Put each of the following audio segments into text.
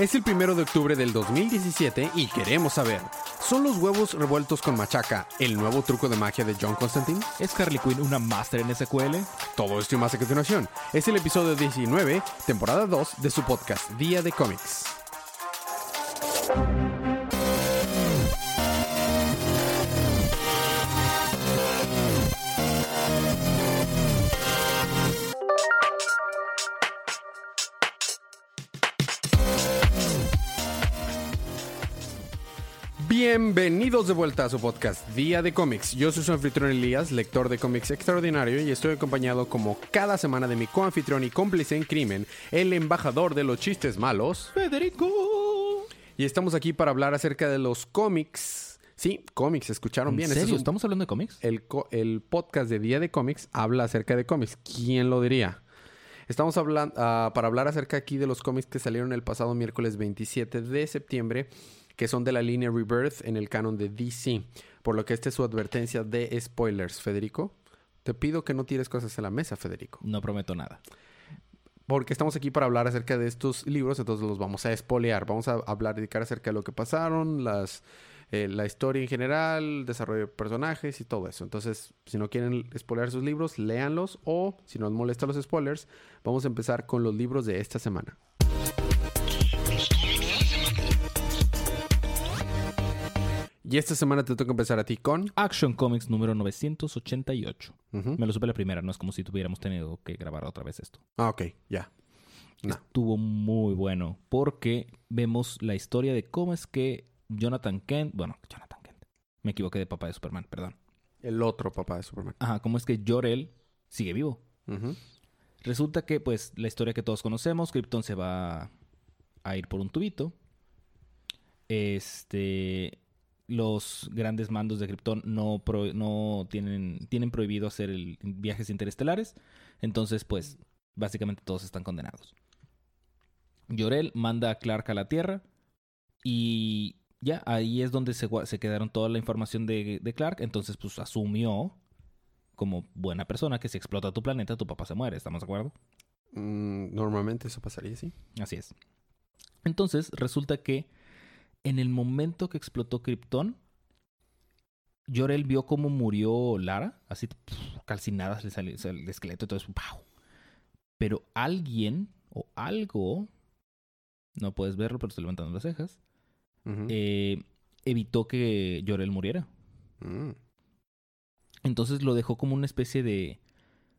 Es el primero de octubre del 2017 y queremos saber: ¿son los huevos revueltos con machaca el nuevo truco de magia de John Constantine? ¿Es Harley Quinn una máster en SQL? Todo esto y más a continuación. Es el episodio 19, temporada 2 de su podcast Día de Cómics. Bienvenidos de vuelta a su podcast Día de Cómics. Yo soy su anfitrión Elías, lector de cómics extraordinario, y estoy acompañado como cada semana de mi coanfitrión y cómplice en crimen, el embajador de los chistes malos, Federico. Y estamos aquí para hablar acerca de los cómics. Sí, cómics, escucharon ¿En bien. serio? Este es un- ¿Estamos hablando de cómics? el, co- el podcast de Día de Cómics habla acerca de cómics. ¿Quién lo diría? Estamos hablando para hablar acerca aquí de los cómics que salieron el pasado miércoles 27 de septiembre, que son de la línea Rebirth en el canon de DC. Por lo que esta es su advertencia de spoilers, Federico. Te pido que no tires cosas en la mesa, Federico. No prometo nada. Porque estamos aquí para hablar acerca de estos libros, entonces los vamos a espolear. Vamos a hablar, dedicar acerca de lo que pasaron, las, eh, la historia en general, desarrollo de personajes y todo eso. Entonces, si no quieren espolear sus libros, léanlos o, si no les molestan los spoilers, vamos a empezar con los libros de esta semana. Y esta semana te toca empezar a ti con... Action Comics número 988. Ujú. Me lo supe la primera, no es como si tuviéramos tenido que grabar otra vez esto. Ah, ok, ya. No. Estuvo muy bueno porque vemos la historia de cómo es que Jonathan Kent, bueno, Jonathan Kent, me equivoqué de papá de Superman, perdón. El otro papá de Superman. Ajá, cómo es que Jor-El sigue vivo. Resulta que, pues, la historia que todos conocemos, Krypton se va a ir por un tubito. Este, los grandes mandos de Krypton no, pro- no tienen, tienen prohibido hacer el- viajes interestelares. Entonces, pues, básicamente todos están condenados. Llorel manda a Clark a la Tierra y ya, ahí es donde se, se quedaron toda la información de, de Clark. Entonces, pues, asumió como buena persona que si explota tu planeta, tu papá se muere. ¿Estamos de acuerdo? Mm, normalmente eso pasaría así. Así es. Entonces, resulta que en el momento que explotó Krypton, Jor-El vio cómo murió Lara, así pf, calcinada, le salió el esqueleto y todo eso. ¡pau! Pero alguien o algo, no puedes verlo, pero estoy levantando las cejas, eh, evitó que Jor-El muriera. Mm. Entonces lo dejó como una especie de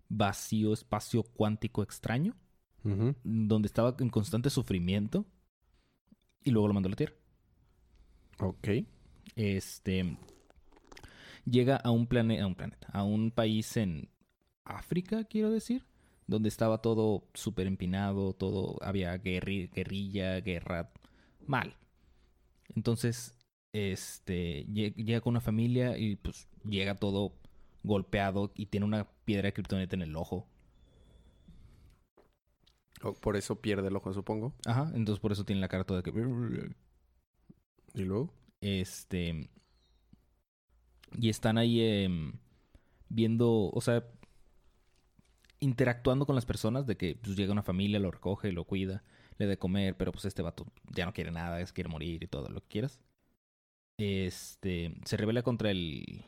vacío espacio cuántico extraño, donde estaba en constante sufrimiento, y luego lo mandó a la Tierra. Ok. este llega a un planeta, a un planeta, a un país en África, quiero decir, donde estaba todo súper empinado, todo había guerri- guerrilla, guerra, mal. Entonces, este lle- llega con una familia y pues llega todo golpeado y tiene una piedra de kriptonita en el ojo. O por eso pierde el ojo, supongo. Ajá, entonces por eso tiene la cara toda que ¿Y luego? Este. Y están ahí em, viendo, o sea, interactuando con las personas de que pues, llega una familia, lo recoge, lo cuida, le da de comer, pero pues este vato ya no quiere nada, es quiere morir y todo lo que quieras. Este. Se revela contra el.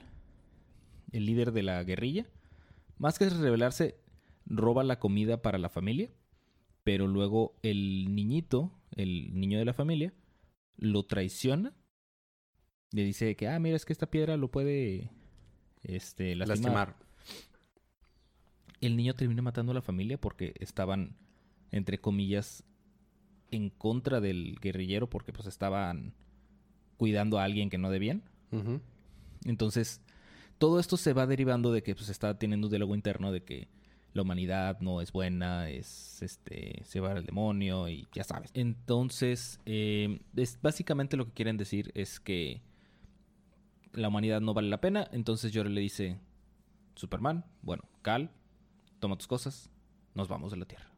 El líder de la guerrilla. Más que rebelarse, roba la comida para la familia. Pero luego el niñito, el niño de la familia, lo traiciona. Le dice que, ah, mira, es que esta piedra lo puede este, lastimar. Lastimar. El niño termina matando a la familia porque estaban, entre comillas, en contra del guerrillero porque pues estaban cuidando a alguien que no debían. Entonces, todo esto se va derivando de que pues está teniendo un diálogo interno de que la humanidad no es buena, es este, se va al demonio y ya sabes. Entonces, eh, es, básicamente lo que quieren decir es que la humanidad no vale la pena. Entonces Jor le dice, Superman, bueno, Cal, toma tus cosas, nos vamos de la Tierra.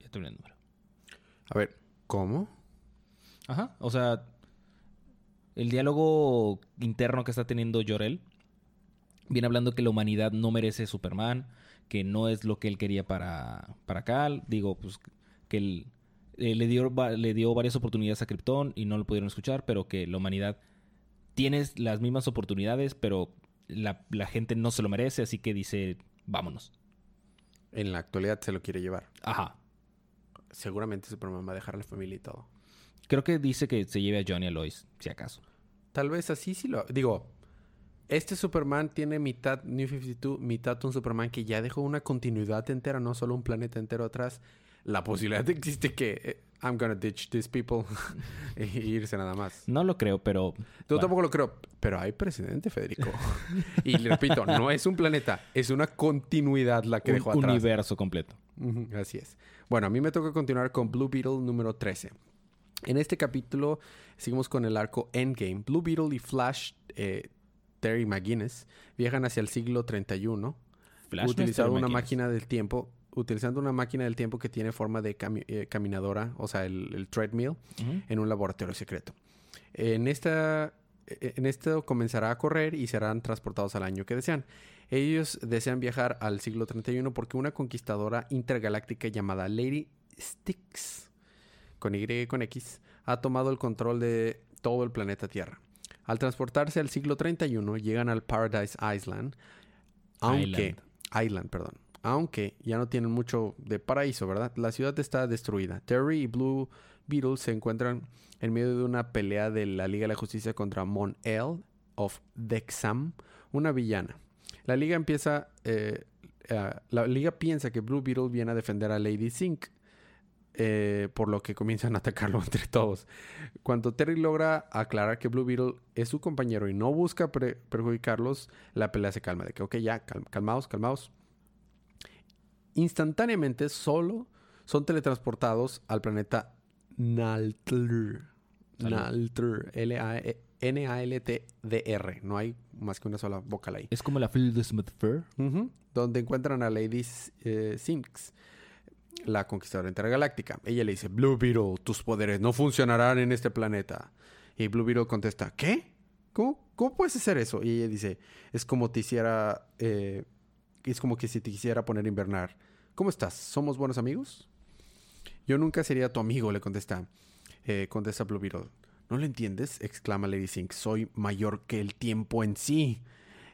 Ya terminé el número. A ver, ¿cómo? Ajá, o sea, el diálogo interno que está teniendo Jorel viene hablando que la humanidad no merece Superman, que no es lo que él quería para, para Cal. Digo, pues que el, eh, le, dio, le dio varias oportunidades a Krypton y no lo pudieron escuchar, pero que la humanidad tiene las mismas oportunidades, pero la, la gente no se lo merece, así que dice, vámonos. En la actualidad se lo quiere llevar. Ajá. Seguramente Superman va a dejar a la familia y todo. Creo que dice que se lleve a Johnny a Lois, si acaso. Tal vez así sí lo... Digo, este Superman tiene mitad New 52, mitad un Superman que ya dejó una continuidad entera, no solo un planeta entero atrás. La posibilidad existe que eh, I'm gonna ditch these people y irse nada más. No lo creo, pero... Yo bueno, tampoco lo creo, pero hay precedente, Federico. y le repito, no es un planeta, es una continuidad la que un dejó atrás. universo completo. Así es. Bueno, a mí me toca continuar con Blue Beetle número 13. En este capítulo seguimos con el arco Endgame. Blue Beetle y Flash, eh, Terry McGuinness, viajan hacia el siglo 31 Flash utilizando una máquina del tiempo, utilizando una máquina del tiempo que tiene forma de cami- eh, caminadora, o sea, el, el treadmill, en un laboratorio secreto. En esta eh, en esto comenzará a correr y serán transportados al año que desean. Ellos desean viajar al siglo 31 porque una conquistadora intergaláctica llamada Lady Styx, con Y y con X, ha tomado el control de todo el planeta Tierra. Al transportarse al siglo 31 llegan al Paradise Island, aunque Island, perdón. Aunque ya no tienen mucho de paraíso, ¿verdad? La ciudad está destruida. Terry y Blue Beetle se encuentran en medio de una pelea de la Liga de la Justicia contra Mon El of Dexam, una villana. La liga empieza. eh, eh, la liga piensa que Blue Beetle viene a defender a Lady Sink. Eh, por lo que comienzan a atacarlo entre todos. Cuando Terry logra aclarar que Blue Beetle es su compañero y no busca perjudicarlos, la pelea se calma. De que, ok, ya, cal- calmaos, calmaos. Instantáneamente solo son teletransportados al planeta Naltr. Naltr. N-A-L-T-D-R. No hay más que una sola vocal ahí. Es como la de Smith Fair. Donde encuentran a Lady eh, Sinks, la conquistadora intergaláctica. Ella le dice, Blue Beetle, tus poderes no funcionarán en este planeta. Y Blue Beetle contesta, ¿qué? ¿Cómo, puedes hacer eso? Y ella dice, es como te hiciera, eh, es como que si te quisiera poner a invernar. ¿Cómo estás? ¿Somos buenos amigos? Yo nunca sería tu amigo, le contesta. Eh, contesta Blue Beetle. ¿No lo entiendes? exclama Lady Sink. Soy mayor que el tiempo en sí.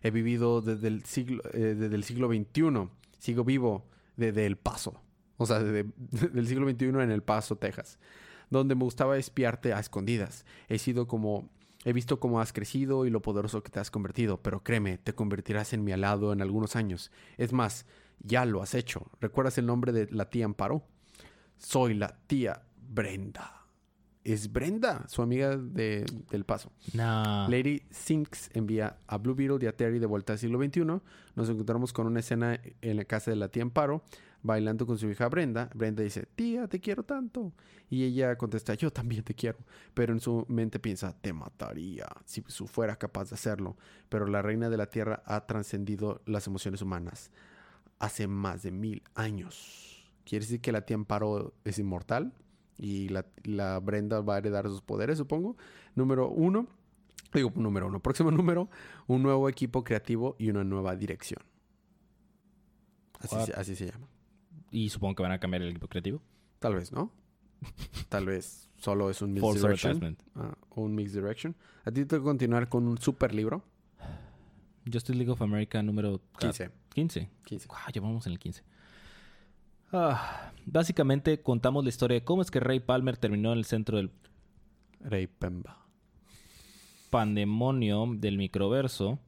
He vivido desde el siglo, eh, desde el siglo XXI. Sigo vivo desde El Paso. O sea, desde, del siglo XXI en El Paso, Texas. Donde me gustaba espiarte a escondidas. He sido como... He visto cómo has crecido y lo poderoso que te has convertido. Pero créeme, te convertirás en mi alado en algunos años. Es más, ya lo has hecho. ¿Recuerdas el nombre de la tía Amparo? Soy la tía Brenda. Es Brenda, su amiga de, del Paso. No. Lady Sinks envía a Blue Beetle y a Terry de vuelta al siglo XXI. Nos encontramos con una escena en la casa de la tía Amparo, bailando con su hija Brenda. Brenda dice, tía, te quiero tanto. Y ella contesta, yo también te quiero. Pero en su mente piensa, te mataría si fuera capaz de hacerlo. Pero la reina de la tierra ha trascendido las emociones humanas hace más de mil años. ¿Quiere decir que la tía Amparo es inmortal? Y la, la Brenda va a heredar sus poderes, supongo. Número uno. Digo, número uno. Próximo número. Un nuevo equipo creativo y una nueva dirección. Así, se, así se llama. Y supongo que van a cambiar el equipo creativo. Tal vez, ¿no? Tal vez solo es un misdirection. advertisement. Ah, un mixed direction. A ti te continuar con un super libro. Justice League of America número 15. 15. 15. Ah, ya vamos en el 15. Ah, básicamente contamos la historia de cómo es que Ray Palmer terminó en el centro del Rey Pemba. pandemonio del microverso.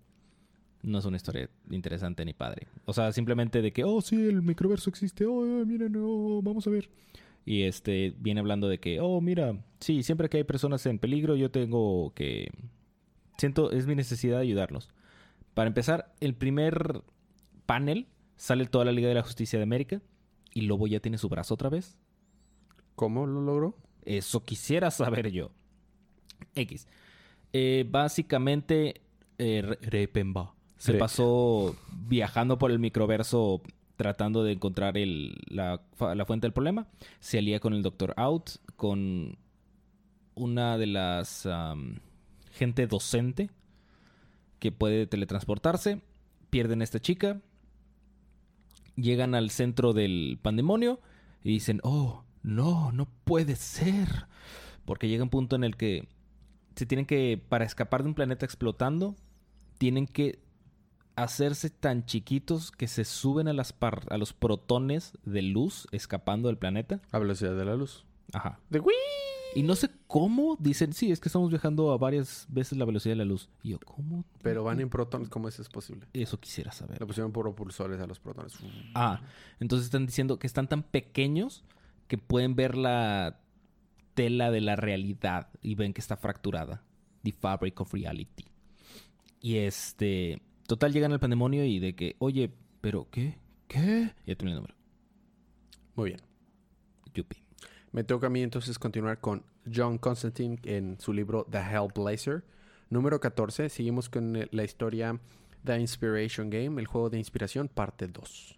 No es una historia interesante ni padre. O sea, simplemente de que, oh, sí, el microverso existe. Oh, eh, miren, oh, vamos a ver. Y este viene hablando de que, oh, mira, sí, siempre que hay personas en peligro, yo tengo que. Siento, es mi necesidad de ayudarlos. Para empezar, el primer panel sale toda la Liga de la Justicia de América y Lobo ya tiene su brazo otra vez. ¿Cómo lo logró? Eso quisiera saber yo. X. Eh, básicamente, eh, Re- Repemba se pasó viajando por el microverso tratando de encontrar el- la, fuente del problema. Se alía con el Doctor Out, con una de las gente docente que puede teletransportarse. Pierden a esta chica. Llegan al centro del pandemonio y dicen, oh, no, no puede ser. Porque llega un punto en el que se tienen que, para escapar de un planeta explotando, tienen que hacerse tan chiquitos que se suben a, las par- a los protones de luz escapando del planeta. A velocidad de la luz. Ajá. De Wii. Y no sé cómo dicen, sí, es que estamos viajando a varias veces la velocidad de la luz. Y yo, ¿cómo? Pero van en protones, ¿cómo eso es posible? Eso quisiera saber. Le pusieron propulsores a los protones. Ah, entonces están diciendo que están tan pequeños que pueden ver la tela de la realidad y ven que está fracturada. The fabric of reality. Y este, total llegan al pandemonio y de que, oye, pero ¿qué? ¿Qué? Ya terminé el número. Muy bien. Yupi. Me toca a mí entonces continuar con John Constantine en su libro The Hellblazer. Número 14. Seguimos con la historia The Inspiration Game, el juego de inspiración, parte 2.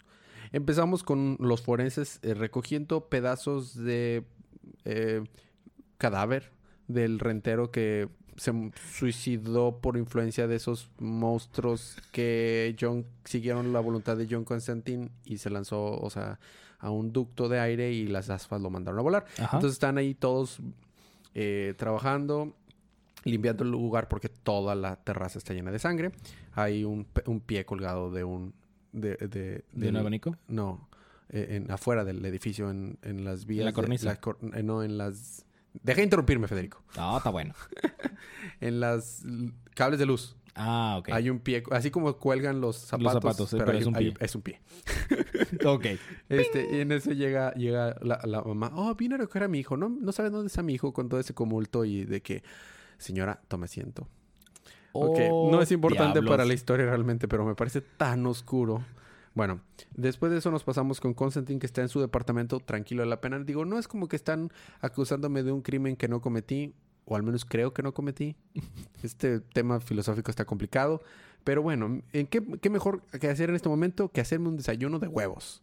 Empezamos con los forenses eh, recogiendo pedazos de eh, cadáver del rentero que se suicidó por influencia de esos monstruos que John siguieron la voluntad de John Constantine y se lanzó, o sea, a un ducto de aire y las asfas lo mandaron a volar. Ajá. Entonces están ahí todos eh, trabajando, limpiando el lugar porque toda la terraza está llena de sangre. Hay un, un pie colgado de un... De, de, ¿De un abanico? No, eh, en, afuera del edificio, en, en las vías. la cornisa? la cor- eh, no, en las... Deja de interrumpirme, Federico. No, está bueno. En las cables de luz. Ah, ok. Hay un pie, así como cuelgan los zapatos. zapatos, sí, pero hay es un hay es un pie. ok. Este, y en eso llega, llega la, la mamá. Oh, vine a recoger a mi hijo. No, no sabe dónde está mi hijo con todo ese tumulto y de que, señora, tome asiento. Ok, Oh, no es importante diablos. para la historia realmente, pero me parece tan oscuro. Bueno, después de eso nos pasamos con Constantine que está en su departamento tranquilo de la pena. Digo, no es como que están acusándome de un crimen que no cometí, o al menos creo que no cometí. Este tema filosófico está complicado, pero bueno, ¿en qué, qué mejor que hacer en este momento que hacerme un desayuno de huevos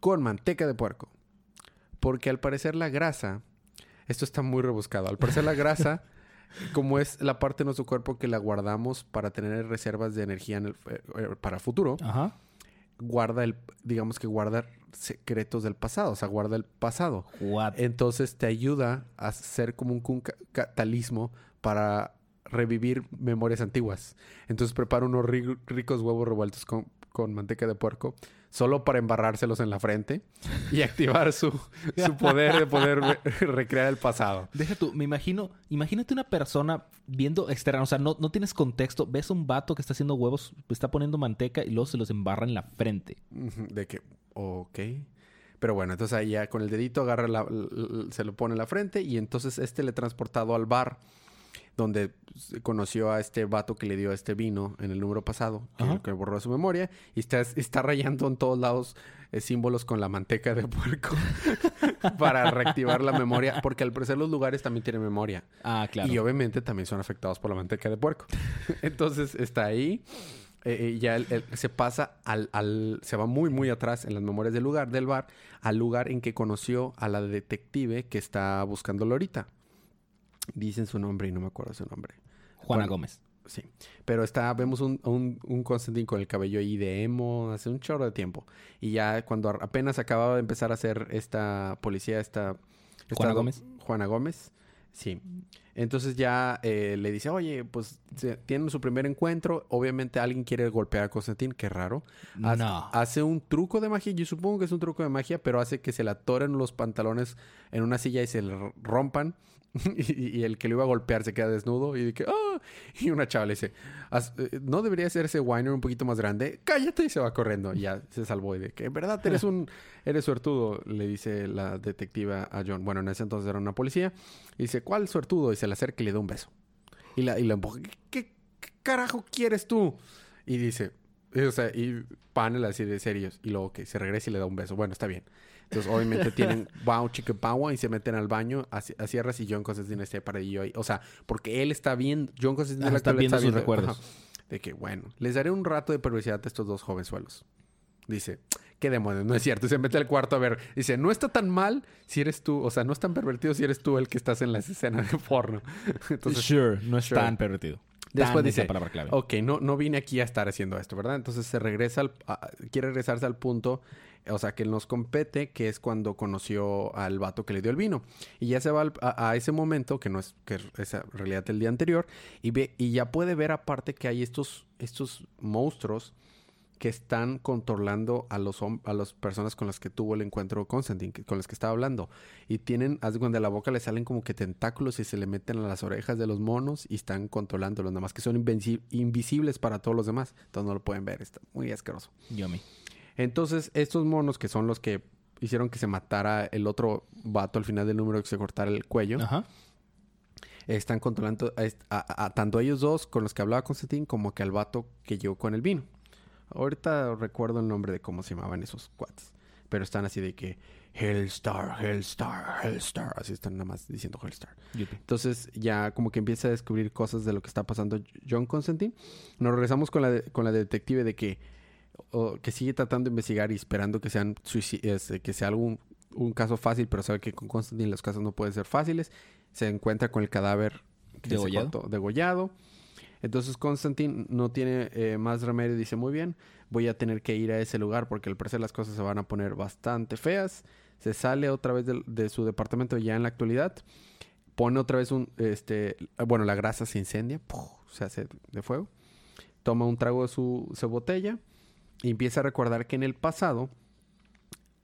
con manteca de puerco? Porque al parecer la grasa, esto está muy rebuscado, al parecer la grasa como es la parte de nuestro cuerpo que la guardamos para tener reservas de energía en el, eh, eh, para el futuro, Ajá. Guarda el, digamos que guarda secretos del pasado, o sea, guarda el pasado. What? Entonces te ayuda a ser como un catalismo para revivir memorias antiguas. Entonces prepara unos ri- ricos huevos revueltos con, con manteca de puerco solo para embarrárselos en la frente y activar su, su poder de poder re- recrear el pasado. Deja tú, me imagino, imagínate una persona viendo externa, o sea, no, no tienes contexto, ves a un vato que está haciendo huevos, está poniendo manteca y luego se los embarra en la frente. De que, ok. Pero bueno, entonces ahí ya con el dedito agarra la, se lo pone en la frente y entonces este le transportado al bar donde conoció a este vato que le dio este vino en el número pasado, que, que borró su memoria, y está, está rayando en todos lados eh, símbolos con la manteca de puerco para reactivar la memoria, porque al parecer los lugares también tienen memoria. Ah, claro. Y obviamente también son afectados por la manteca de puerco. Entonces está ahí. eh, eh, ya él- él se pasa al, al- Se va muy, muy atrás en las memorias del lugar, del bar, al lugar en que conoció a la detective que está buscándolo ahorita. Dicen su nombre y no me acuerdo su nombre. Juana bueno. Gómez. Sí. Pero está, vemos un, un, un Constantine con el cabello ahí de emo hace un chorro de tiempo. Y ya cuando apenas acababa de empezar a hacer esta policía, esta... esta Juana Gómez. Juana Gómez. Sí. Entonces ya eh, le dice, oye, pues se- tienen su primer encuentro. Obviamente alguien quiere golpear a Constantine, qué raro. Hace, No. hace un truco de magia. Yo supongo que es un truco de magia, pero hace que se le atoren los pantalones en una silla y se le rompan. y, y el que lo iba a golpear se queda desnudo y que, ¡ah! Y una chava le dice, "Haz- eh, ¿no debería ser ese Weiner un poquito más grande? Cállate y se va corriendo. Y ya se salvó y de que, en verdad, eres un, eres suertudo, le dice la detectiva a John. Bueno, en ese entonces era una policía. Y dice, ¿cuál suertudo? Y se le acerca y le da un beso. Y la, y la empuja. ¿Qué, qué- carajo quieres tú? Y dice, y, o sea, y panel así de serios. Y luego que se regresa y le da un beso. Bueno, está bien. Entonces, obviamente tienen wow, power y se meten al baño a, a cierras y John Constantine está paradillo ahí. O sea, porque él está viendo, John Constantine Ah, en la está viendo sus recuerdos. ajá, de que, bueno, les daré un rato de perversidad a estos dos jovenzuelos. Dice, qué demonios, no es cierto. Y se mete al cuarto a ver. Dice, no está tan mal si eres tú, o sea, no es tan pervertido si eres tú el que estás en las escenas de porno. Entonces, sure, no es sure. tan pervertido. Después dice, la palabra clave. ok, no, no vine aquí a estar haciendo esto, ¿verdad? Entonces se regresa, al, a- quiere regresarse al punto O sea, que él nos compete, que es cuando conoció al vato que le dio el vino. Y ya se va al- a, a ese momento, que no es, que es en realidad el día anterior, y ve, y ya puede ver aparte que hay estos, estos monstruos que están controlando a los a las personas con las que tuvo el encuentro Constantine, que- con las que estaba hablando. Y tienen, haz de la boca le salen como que tentáculos y se le meten a las orejas de los monos y están controlándolos, nada más que son invisibles para todos los demás. Entonces no lo pueden ver, está muy asqueroso. Yummy. Entonces, estos monos que son los que hicieron que se matara el otro vato al final del número que se cortara el cuello, Ajá. están controlando a, est- a- a tanto a ellos dos con los que hablaba Constantine como que al vato que llegó con el vino. Ahorita recuerdo el nombre de cómo se llamaban esos cuates. Pero están así de que Hellstar, Hellstar, Hellstar. Así están nada más diciendo Hellstar. Yupi. Entonces ya como que empieza a descubrir cosas de lo que está pasando John Constantine. Nos regresamos con la, de- con la detective de que, o- que sigue tratando de investigar y esperando que sean este, que sea algún un caso fácil, pero sabe que con Constantine los casos no pueden ser fáciles. Se encuentra con el cadáver degollado. Entonces Constantine no tiene eh, más remedio dice, muy bien, voy a tener que ir a ese lugar porque al parecer las cosas se van a poner bastante feas. Se sale otra vez de, su departamento ya en la actualidad. Pone otra vez un, este, bueno, la grasa se incendia, se hace de fuego. Toma un trago de su, botella y empieza a recordar que en el pasado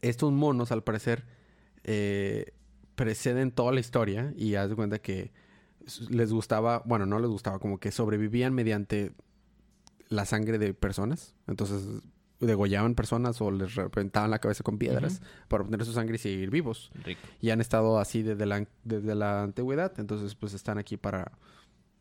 estos monos al parecer eh, preceden toda la historia y haz de cuenta que les gustaba, bueno, no les gustaba, como que sobrevivían mediante la sangre de personas. Entonces degollaban personas o les reventaban la cabeza con piedras para obtener su sangre y seguir vivos. Rico. Y han estado así desde la, desde la antigüedad. Entonces, pues están aquí para.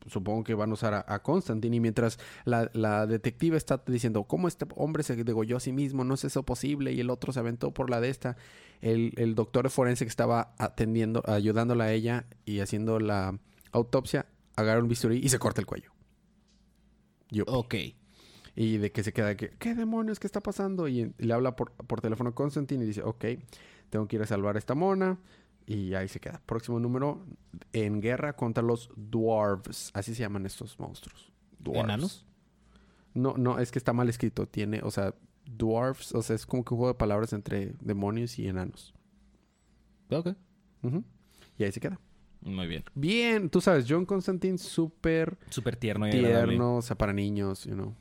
Supongo que van a usar a, a Constantine. Y mientras la, la detective está diciendo, ¿cómo este hombre se degolló a sí mismo? No es eso posible. Y el otro se aventó por la de esta. El, el doctor forense que estaba atendiendo, ayudándola a ella y haciendo la autopsia, agarra un bisturí y se corta el cuello. Yo. Ok. Y de que se queda que, ¿qué demonios? ¿Qué está pasando? Y le habla por, por teléfono a Constantine y dice, ok, tengo que ir a salvar a esta mona. Y ahí se queda. Próximo número, en guerra contra los dwarves. Así se llaman estos monstruos. Dwarves. ¿Enanos? No, no, es que está mal escrito. Tiene, o sea, dwarves, o sea, es como que un juego de palabras entre demonios y enanos. Ok. Y ahí se queda. Muy bien. Bien, tú sabes, John Constantine, súper Súper tierno y agradable. tierno, o sea, para niños, you know.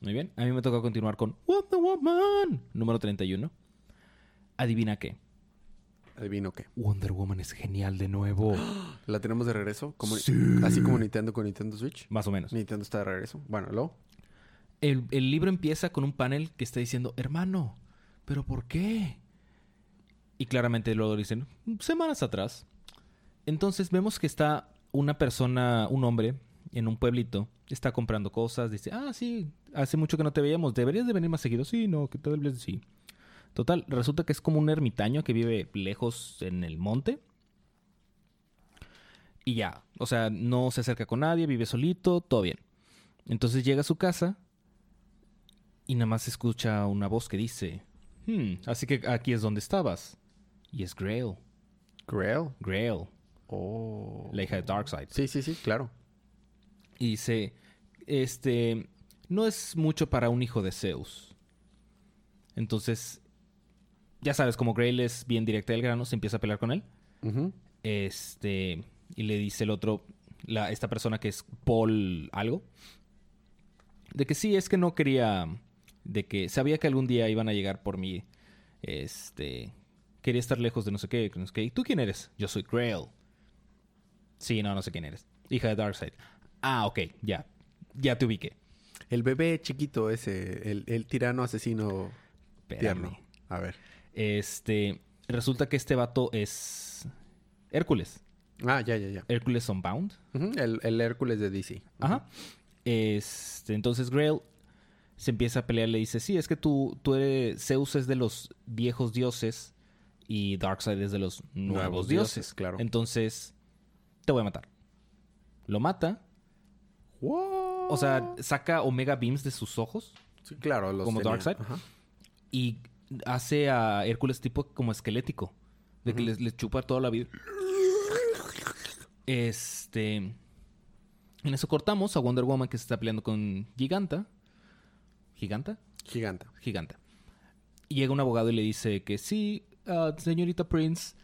Muy bien. A mí me toca continuar con Wonder Woman. Número 31. Adivina qué. Adivino qué. Wonder Woman es genial de nuevo. La tenemos de regreso, como, Sí. así como Nintendo con Nintendo Switch. Más o menos. Nintendo está de regreso. Bueno, luego. El, el libro empieza con un panel que está diciendo, hermano, ¿pero por qué? Y claramente luego dicen, semanas atrás. Entonces vemos que está una persona, un hombre, en un pueblito, está comprando cosas, dice, ah, sí, hace mucho que no te veíamos, deberías de venir más seguido. Sí, no, que tal vez sí. Total, resulta que es como un ermitaño que vive lejos en el monte. Y ya, o sea, no se acerca con nadie, vive solito, todo bien. Entonces llega a su casa y nada más escucha una voz que dice, "Hmm, así que aquí es donde estabas. Y es Grail. Grail. Grail, Oh. la hija de Darkseid. Sí, sí, sí, claro. Y dice, este, no es mucho para un hijo de Zeus. Entonces, ya sabes, como Grail es bien directa del grano, se empieza a pelear con él. Este, y le dice el otro, la, esta persona que es Paul algo, de que sí, es que no quería, de que sabía que algún día iban a llegar por mí, este, quería estar lejos de no sé qué, no sé qué. ¿Y tú quién eres? Yo soy Grail. Sí, no, no sé quién eres. Hija de Darkseid. Ah, ok, ya, ya te ubiqué. El bebé chiquito ese, el, el tirano asesino Espérame. tierno. A ver. Este, resulta que este vato es Hércules. Ah, ya, ya, ya. Hércules Unbound. Ujú, el, el Hércules de DC. Ajá. Este, entonces Grail se empieza a pelear, le dice, sí, es que tú, tú eres, Zeus es de los viejos dioses y Darkseid es de los nuevos, Nuevos dioses. dioses, claro. Entonces, te voy a matar. Lo mata, o sea, saca Omega Beams de sus ojos Sí, claro. Los ¿Como. Darkseid? Y hace a Hércules tipo como esquelético. De que les, les chupa toda la vida. Este. En eso cortamos a Wonder Woman que se está peleando con Giganta. ¿Giganta? Giganta. Giganta. llega un abogado y le dice que sí, ah, señorita Prince,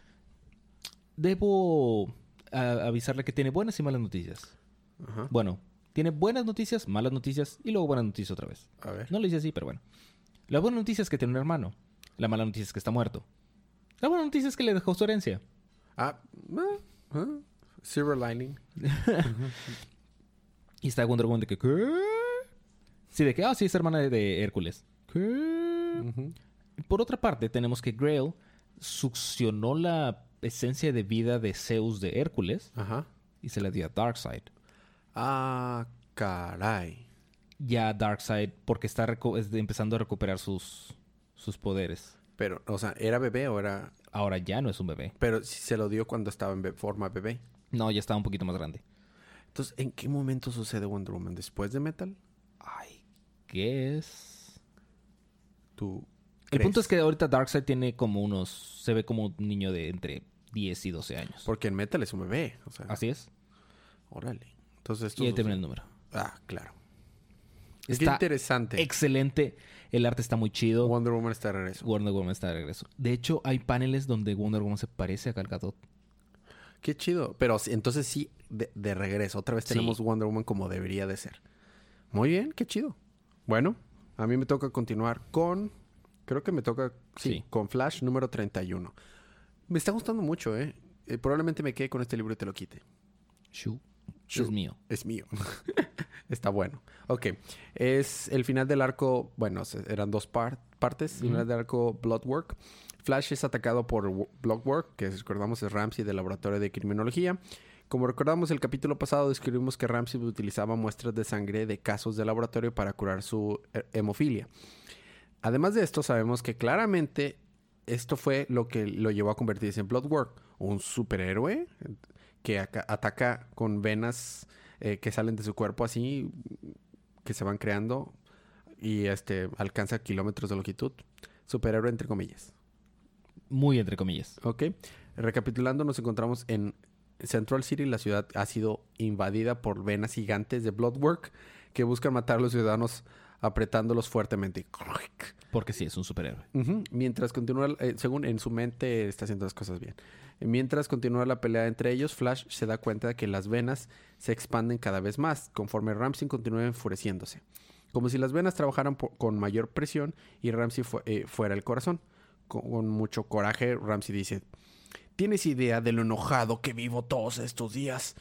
debo ah, avisarle que tiene buenas y malas noticias. Ajá. Bueno, tiene buenas noticias, malas noticias y luego buenas noticias otra vez. A ver. No le dice así, pero bueno. La buena noticia es que tiene un hermano. La mala noticia es que está muerto. La buena noticia es que le dejó su herencia. Ah, ah. Silver lining. Y está Wonder Woman de que... ¿Qué? Sí, de que... Ah, sí, es hermana de, de Hércules. ¿Qué? Por otra parte, tenemos que Grail succionó la esencia de vida de Zeus de Hércules Ajá. y se la dio a Darkseid. Ah, caray. Ya Darkseid, porque está es de- empezando a recuperar sus, sus poderes. Pero, o sea, ¿era bebé o era...? Ahora ya no es un bebé. Pero sí se lo dio cuando estaba en be- forma bebé. No, ya está un poquito más grande. Entonces, ¿en qué momento sucede Wonder Woman? ¿Después de Metal? Ay, ¿qué es? ¿Tú El punto es que ahorita Darkseid tiene como unos... Se ve como un niño de entre 10 y 12 años. Porque en Metal es un bebé. O sea, Así es. órale. Entonces, esto Y ahí termina el número. Ah, claro. Es Está interesante. Excelente. El arte está muy chido. Wonder Woman está de regreso. Wonder Woman está de regreso. De hecho, hay paneles donde Wonder Woman se parece a Gal Gadot. Qué chido. Pero entonces sí, de, de regreso. Otra vez Sí. tenemos Wonder Woman como debería de ser. Muy bien, qué chido. Bueno, a mí me toca continuar con... Creo que me toca... Sí, Sí. con Flash número 31. Me está gustando mucho, ¿eh? Eh, Probablemente me quede con este libro y te lo quite. Shu. Shu. Es mío. Es mío. Está bueno. Ok. Es el final del arco. Bueno, eran dos par- partes. El final del arco Bloodwork. Flash es atacado por Bloodwork, que recordamos es Ramsey del laboratorio de criminología. Como recordamos el capítulo pasado, describimos que Ramsey utilizaba muestras de sangre de casos de laboratorio para curar su eh, hemofilia. Además de esto, sabemos que claramente esto fue lo que lo llevó a convertirse en Bloodwork, un superhéroe que aca- ataca con venas eh, que salen de su cuerpo así, que se van creando y este alcanza kilómetros de longitud. Superhéroe entre comillas. Muy entre comillas. Ok. Recapitulando, nos encontramos en Central City. La ciudad ha sido invadida por venas gigantes de Bloodwork que buscan matar a los ciudadanos apretándolos fuertemente. Porque sí, es un superhéroe. Mientras continúa, eh, según en su mente, está haciendo las cosas bien. Mientras continúa la pelea entre ellos, Flash se da cuenta de que las venas se expanden cada vez más, conforme Ramsey continúa enfureciéndose. Como si las venas trabajaran con mayor presión y Ramsey fu- eh, fuera el corazón. Con, con mucho coraje, Ramsey dice, ¿tienes idea de lo enojado que vivo todos estos días?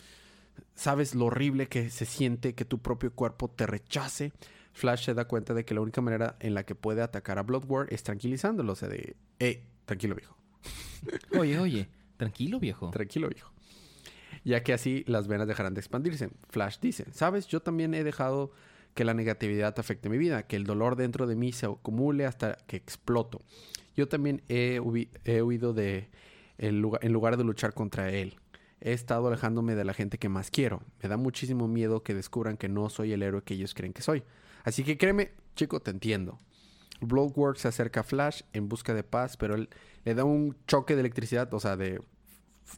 ¿Sabes lo horrible que se siente que tu propio cuerpo te rechace? Flash se da cuenta de que la única manera en la que puede atacar a Bloodwork es tranquilizándolo. O sea, de, eh, tranquilo viejo, Oye, oye. Tranquilo, viejo. tranquilo viejo. Ya que así las venas dejarán de expandirse. Flash dice, sabes, yo también he dejado que la negatividad afecte mi vida, que el dolor dentro de mí se acumule hasta que exploto. Yo también he, he huido de el lugar, en lugar de luchar contra él. He estado alejándome de la gente que más quiero. Me da muchísimo miedo que descubran que no soy el héroe que ellos creen que soy. Así que créeme, chico, te entiendo. Bloodwork se acerca a Flash en busca de paz, pero él le da un choque de electricidad, o sea, de,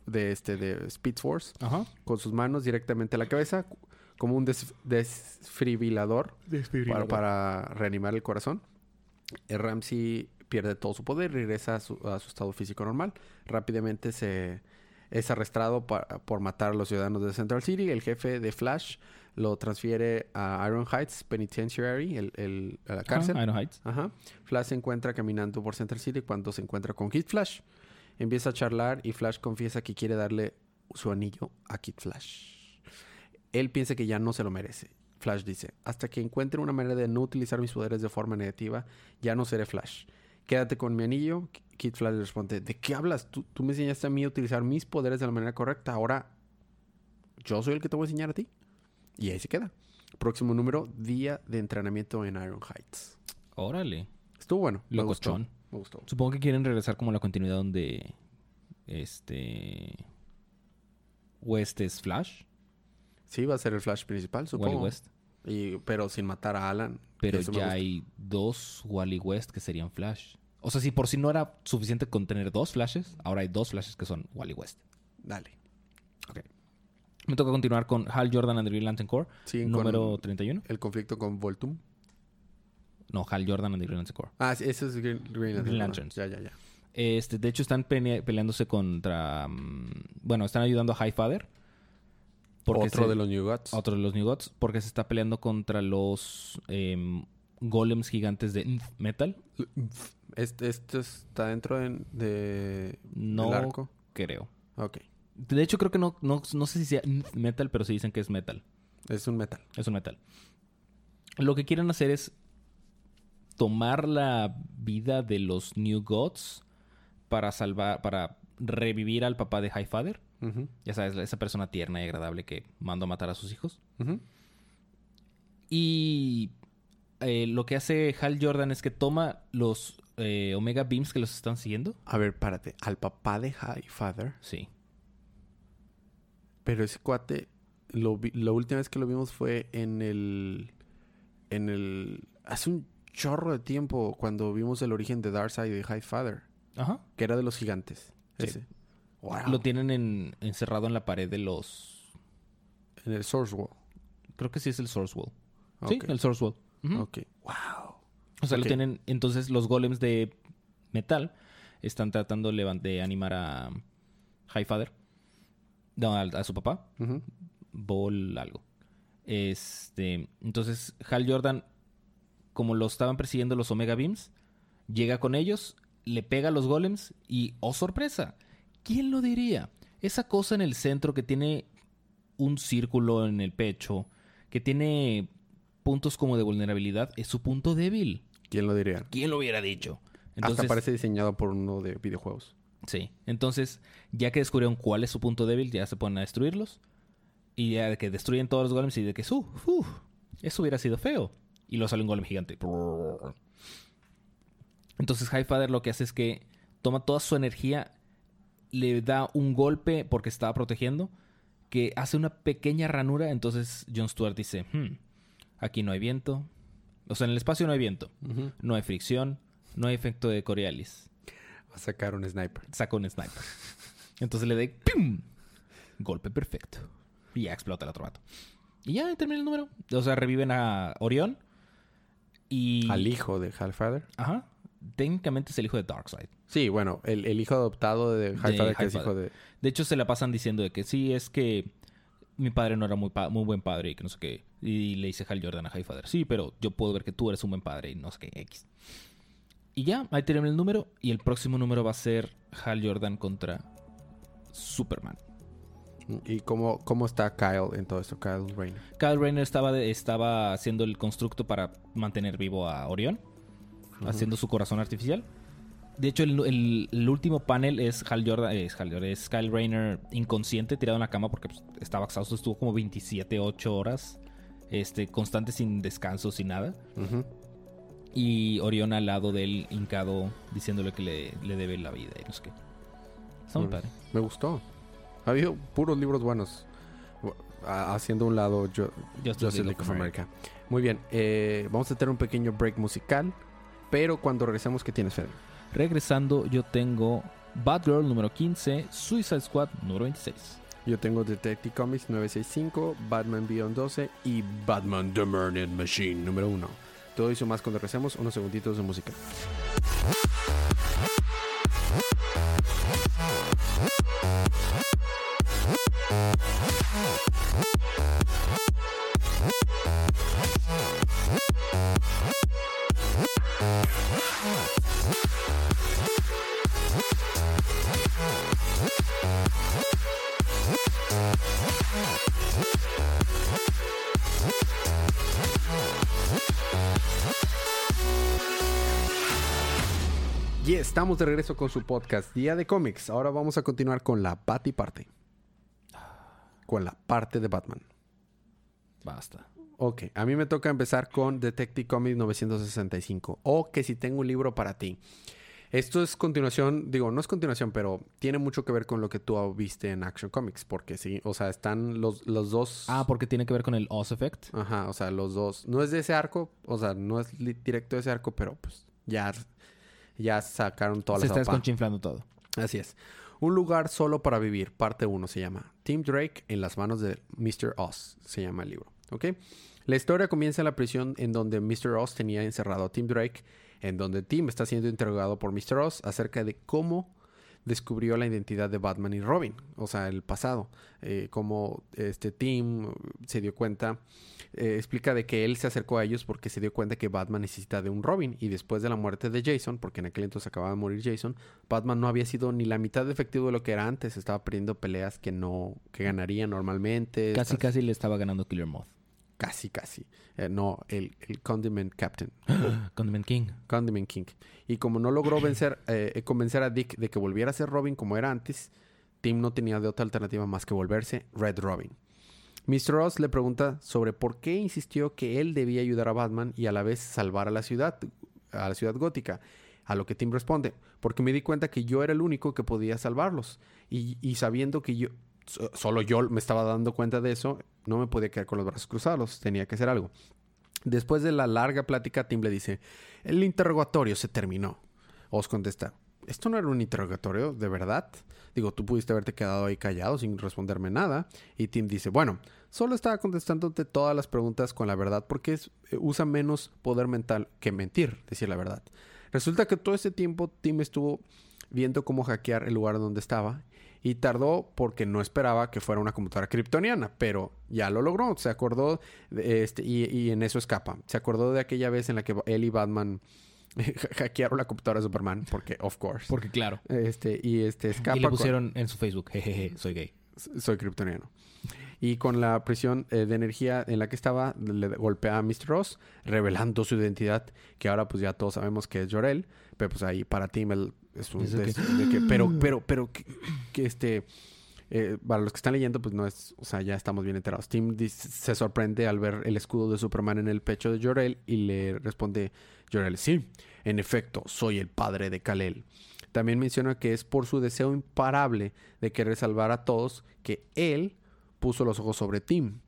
de, este, de Speed Force, Ajá. con sus manos directamente a la cabeza, como un des- desfibrilador para, para reanimar el corazón. Eh, Ramsey pierde todo su poder, regresa a su, a su estado físico normal. Rápidamente se es arrestado por matar a los ciudadanos de Central City. El jefe de Flash lo transfiere a Iron Heights Penitentiary, el, el- a la cárcel. Ajá, Iron Heights. Ajá. Flash se encuentra caminando por Central City cuando se encuentra con Kid Flash. Empieza a charlar y Flash confiesa que quiere darle su anillo a Kid Flash. Él piensa que ya no se lo merece. Flash dice, hasta que encuentre una manera de no utilizar mis poderes de forma negativa, ya no seré Flash. Quédate con mi anillo. Kid Flash le responde, ¿de qué hablas? Tú, tú me enseñaste a mí a utilizar mis poderes de la manera correcta. Ahora, yo soy el que te voy a enseñar a ti. Y ahí se queda. Próximo número, día de entrenamiento en Iron Heights. Órale. Estuvo bueno. Me gustó. Locochón. Me gustó. Supongo que quieren regresar como a la continuidad donde... Este... West es Flash. Sí, va a ser el Flash principal, supongo. Wally West. Y, pero sin matar a Alan. Pero ya hay dos Wally West que serían Flash. O sea, si por si no era suficiente con tener dos Flashes, ahora hay dos Flashes que son Wally West. Dale. Me toca continuar con Hal Jordan and the Green Lantern Corps, Siguen número con 31. el conflicto con Voltum. No, Hal Jordan and the Green Lantern Corps. Ah, sí, eso es Green, Green Lantern. Green Lanterns. Ya, ya, ya. Este, de hecho, están peleándose contra. mm, bueno, están ayudando a Highfather. Otro se- de los New Gods. Otro de los New Gods. Porque se está peleando contra los em, golems gigantes de Nth Metal. Este, este está dentro de, de- No del arco. creo. Ok. De hecho, creo que no, no, no sé si sea Metal, pero sí dicen que es metal. Es un metal. Es un metal. Lo que quieren hacer es tomar la vida de los New Gods para salvar, para revivir al papá de Highfather. Ujú, Ya sabes, esa persona tierna y agradable que mandó a matar a sus hijos. Y eh, lo que hace Hal Jordan es que toma los eh, Omega Beams que los están siguiendo. A ver, párate. Al papá de Highfather. Sí. Pero ese cuate, lo vi- la última vez que lo vimos fue en el. En el. Hace un chorro de tiempo cuando vimos el origen de Darkseid y de Highfather. Ajá. Que era de los gigantes. Sí. Ese. Wow. Lo tienen en- encerrado en la pared de los... En el Source Wall. Creo que sí es el Source Wall. Sí, el Source Wall. Ujú. Ok. Wow. O sea, lo tienen. Entonces, los golems de metal están tratando de animar a Highfather. No, a, a su papá. Ujú. Bol algo. Este. Entonces, Hal Jordan, como lo estaban persiguiendo los Omega Beams, llega con ellos, le pega a los golems y, ¡oh sorpresa! ¿Quién lo diría? Esa cosa en el centro que tiene un círculo en el pecho, que tiene puntos como de vulnerabilidad, es su punto débil. ¿Quién lo diría? ¿Quién lo hubiera dicho? Hasta parece diseñado por uno de videojuegos. Sí. Entonces, ya que descubrieron cuál es su punto débil, ya se ponen a destruirlos. Y ya de que destruyen todos los golems y de que, "Uf, uf, eso hubiera sido feo. Y lo sale un golem gigante. Entonces, Highfather lo que hace es que toma toda su energía, le da un golpe porque estaba protegiendo, que hace una pequeña ranura. Entonces, Jon Stewart dice: "Hmm, aquí no hay viento. O sea, en el espacio no hay viento. No hay fricción. No hay efecto de Coriolis. A sacar un sniper. saca un sniper. Entonces le doy ¡pum! Golpe perfecto. Y ya explota el otro vato. Y ya termina el número. O sea, reviven a Orión. Y. Al hijo de Highfather. Ajá. Técnicamente es el hijo de Darkseid. Sí, bueno, el, el hijo adoptado de Highfather, que es hijo de... De hecho, se la pasan diciendo de que sí, es que mi padre no era muy, pa- muy buen padre y que no sé qué. Y le dice Hal Jordan a Highfather, sí, pero yo puedo ver que tú eres un buen padre y no sé qué, X. Y ya, ahí termina el número. Y el próximo número va a ser Hal Jordan contra Superman. ¿Y cómo, cómo está Kyle en todo esto? Kyle Rayner. Kyle Rayner estaba, de- estaba haciendo el constructo para mantener vivo a Orión, haciendo su corazón artificial. De hecho, el, el- el último panel es Hal Jordan, es, Hal Jordan, es Kyle Rayner inconsciente, tirado en la cama porque pues, estaba exhausto. Estuvo como 27, 8 horas, este, constante, sin descanso, sin nada. Y Orión al lado de él, hincado, diciéndole que le, le debe la vida y no sé qué. Está muy Mm. padre. Me gustó. Ha habido puros libros buenos. Haciendo a un lado Jo- Justice League of America. Muy bien. eh, vamos a tener un pequeño break musical. Pero cuando regresemos, ¿qué tienes, Fede? Regresando, yo tengo Batgirl número 15, Suicide Squad número 26. Yo tengo Detective Comics 965, Batman Beyond 12 y Batman The Murdered Machine número 1. Todo eso más cuando regresemos. Unos segunditos de música. Y estamos de regreso con su podcast Día de Cómics. Ahora vamos a continuar con la Bat y parte. Con la parte de Batman. Basta. Ok, a mí me toca empezar con Detective Comics 965. O que si tengo un libro para ti. Esto es continuación, digo, no es continuación, pero tiene mucho que ver con lo que tú viste en Action Comics. Porque sí, o sea, están los, los dos. Ah, porque tiene que ver con el Oz Effect. Ajá, o sea, los dos. No es de ese arco, o sea, no es directo de ese arco, pero pues ya, ya sacaron todas Se las está sopa. desconchinflando todo. Así es. Un lugar solo para vivir, parte 1 se llama. Tim Drake en las manos de Mr. Oz, se llama el libro. ¿Ok? La historia comienza en la prisión en donde Mr. Ross tenía encerrado a Tim Drake, en donde Tim está siendo interrogado por Mr. Ross acerca de cómo descubrió la identidad de Batman y Robin, o sea, el pasado, eh, cómo este Tim se dio cuenta, eh, explica de que él se acercó a ellos porque se dio cuenta que Batman necesita de un Robin y después de la muerte de Jason, porque en aquel entonces acababa de morir Jason, Batman no había sido ni la mitad de efectivo de lo que era antes, estaba perdiendo peleas que no, que ganaría normalmente. Casi, casi le estaba ganando Killer Moth. Casi, casi. Eh, no, el, el Condiment Captain. Condiment King. Condiment King. Y como no logró vencer, eh, convencer a Dick de que volviera a ser Robin como era antes, Tim no tenía de otra alternativa más que volverse Red Robin. Mr. Ross le pregunta sobre por qué insistió que él debía ayudar a Batman y a la vez salvar a la ciudad, a la ciudad gótica. A lo que Tim responde, porque me di cuenta que yo era el único que podía salvarlos. Y, y sabiendo que yo, so- solo yo me estaba dando cuenta de eso, no me podía quedar con los brazos cruzados, tenía que hacer algo. Después de la larga plática, Tim le dice, el interrogatorio se terminó. Oz contesta, ¿esto no era un interrogatorio de verdad? Digo, tú pudiste haberte quedado ahí callado sin responderme nada. Y Tim dice, bueno, solo estaba contestándote todas las preguntas con la verdad porque eh, usa menos poder mental que mentir, decir la verdad. Resulta que todo ese tiempo Tim estuvo viendo cómo hackear el lugar donde estaba y tardó porque no esperaba que fuera una computadora kryptoniana, pero ya lo logró. Se acordó de este, y, y en eso escapa. Se acordó de aquella vez en la que él y Batman hackearon la computadora de Superman, porque of course. Porque claro. Este, y este escapa Y le pusieron en su Facebook, jejeje, soy gay. soy kryptoniano. Y con la presión eh, de energía en la que estaba, le golpea a Mr. Ross, revelando su identidad, que ahora pues ya todos sabemos que es Jorel, pero pues ahí para Tim él es un... Eso de- que- de que- pero, pero, pero, que, que este... eh, para los que están leyendo, pues no es... O sea, ya estamos bien enterados. Tim dice- se sorprende al ver el escudo de Superman en el pecho de Jorel y le responde Jorel, sí, en efecto, soy el padre de Kal-El. También menciona que es por su deseo imparable de querer salvar a todos que él puso los ojos sobre Tim.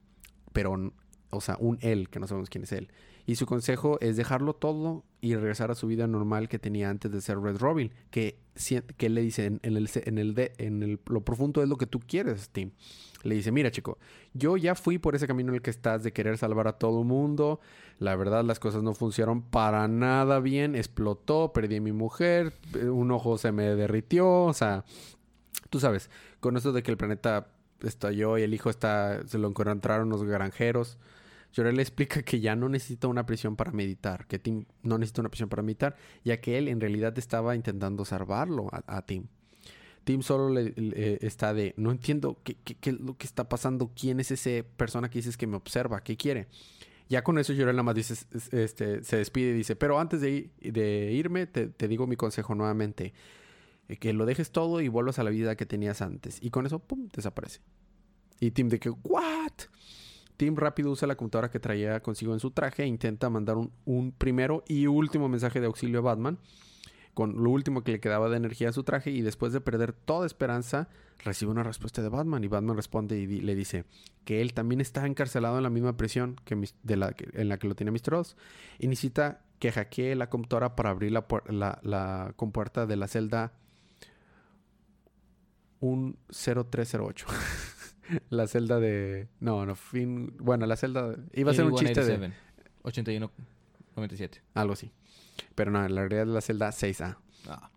Pero, o sea, un él, que no sabemos quién es él. Y su consejo es dejarlo todo y regresar a su vida normal que tenía antes de ser Red Robin. Que, que le dice en, en el, en, el de- en el- lo profundo es lo que tú quieres, Tim. Le dice, mira chico, yo ya fui por ese camino en el que estás de querer salvar a todo el mundo. La verdad las cosas no funcionaron para nada bien. Explotó, perdí a mi mujer, eh, un ojo se me derritió. O sea, tú sabes, con esto de que el planeta estalló y el hijo está, se lo encontraron los granjeros. Jorel le explica que ya no necesita una prisión para meditar, que Tim no necesita una prisión para meditar, ya que él en realidad estaba intentando salvarlo a, Tim. Tim solo le, está de, no entiendo qué, qué- qué es lo que está pasando, quién es esa persona que dices que me observa, qué quiere. Ya con eso Jorel nada más dice, es- este, se despide y dice, pero antes de, de irme te, te digo mi consejo nuevamente, eh, que lo dejes todo y vuelvas a la vida que tenías antes. Y con eso, ¡pum!, desaparece. Y Tim de que, ¿what? Tim rápido usa la computadora que traía consigo en su traje e intenta mandar un, un primero y último mensaje de auxilio a Batman con lo último que le quedaba de energía a su traje y después de perder toda esperanza recibe una respuesta de Batman y Batman responde y le dice que él también está encarcelado en la misma prisión que de la en la que lo tiene Mr. Oz y necesita que hackee la computadora para abrir la, la, la compuerta de la celda 10308 la celda de no no fin bueno la celda iba a ser un chiste de 8187. 81 97. algo así pero no en la realidad es la celda 6A Ah.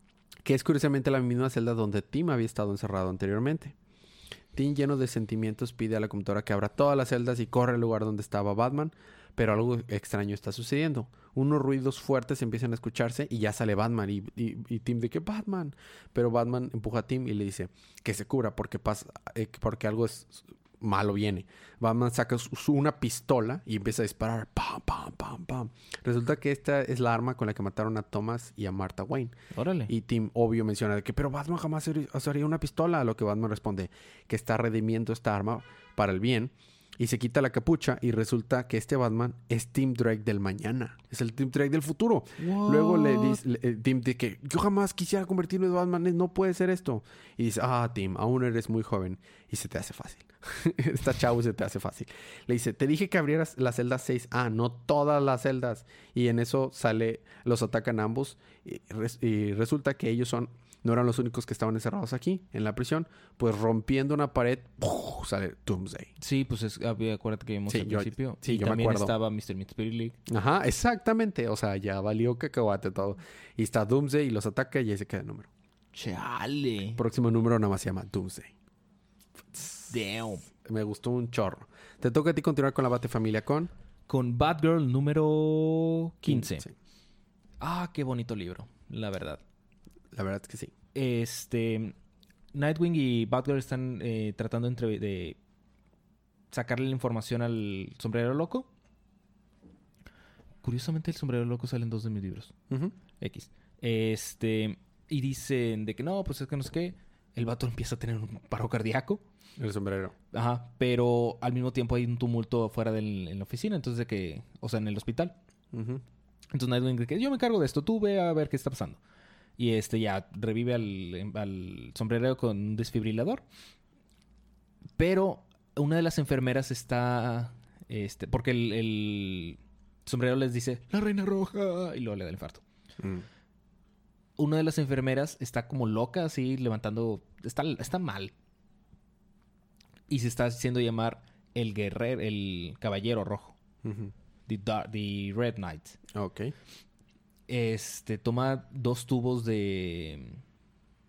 que es curiosamente la misma celda donde Tim había estado encerrado anteriormente. Tim, lleno de sentimientos, pide a la computadora que abra todas las celdas y corre al lugar donde estaba Batman, pero algo extraño está sucediendo. Unos ruidos fuertes empiezan a escucharse y ya sale Batman y, y- y Tim de que Batman, pero Batman empuja a Tim y le dice que se cubra porque pasa, eh, porque algo es malo viene. Batman saca su- su- una pistola y empieza a disparar. Pam, pam, pam, pam. Resulta que esta es la arma con la que mataron a Thomas y a Martha Wayne. Órale. Y Tim, obvio, menciona de que, pero Batman jamás usaría una pistola. A lo que Batman responde que está redimiendo esta arma para el bien. Y se quita la capucha y resulta que este Batman es Tim Drake del mañana. Es el Tim Drake del futuro. Luego le dice eh, Tim de que yo jamás quisiera convertirme en Batman. No puede ser esto. Y dice, ah, Tim, aún eres muy joven. Y se te hace fácil. Está chavo se te hace fácil. Le dice, te dije que abrieras la celda 6A, no todas las celdas. Y en eso sale, los atacan ambos. Y, res- y resulta que ellos son no eran los únicos que estaban encerrados aquí, en la prisión. Pues rompiendo una pared, ¡puf! sale Doomsday. Sí, pues es, acuérdate que vimos Sí, al yo- principio. sí, y yo me también estaba Mr. Meat Spirit League. Ajá, exactamente. O sea, ya valió cacahuate todo. Y está Doomsday y los ataca y ahí se queda el número. Chale. Próximo número nada más se llama Doomsday. Damn. Me gustó un chorro. Te toca a ti continuar con la Bate Familia con... Con Batgirl número 15. Sí, Ah, qué bonito libro, la verdad. la verdad es que sí. Este. Nightwing y Batgirl están eh, tratando entre- de sacarle la información al sombrero loco. Curiosamente, el sombrero loco sale en dos de mis libros. X. Este. Y dicen de que no, pues es que no sé qué. El vato empieza a tener un paro cardíaco. El sombrero. Ajá. Pero al mismo tiempo hay un tumulto afuera del, en la oficina. Entonces de que. O sea, en el hospital. Entonces Nightwing dice que yo me encargo de esto, tú ve a ver qué está pasando. Y este ya revive al, al sombrerero con un desfibrilador. Pero una de las enfermeras está. Este, porque el, el sombrero les dice, la reina roja, y luego le da el infarto. Mm. Una de las enfermeras está como loca, así levantando. Está, está mal. Y se está haciendo llamar el guerrero, el caballero rojo. The, the Red Knight. Ok. Este, toma dos tubos de.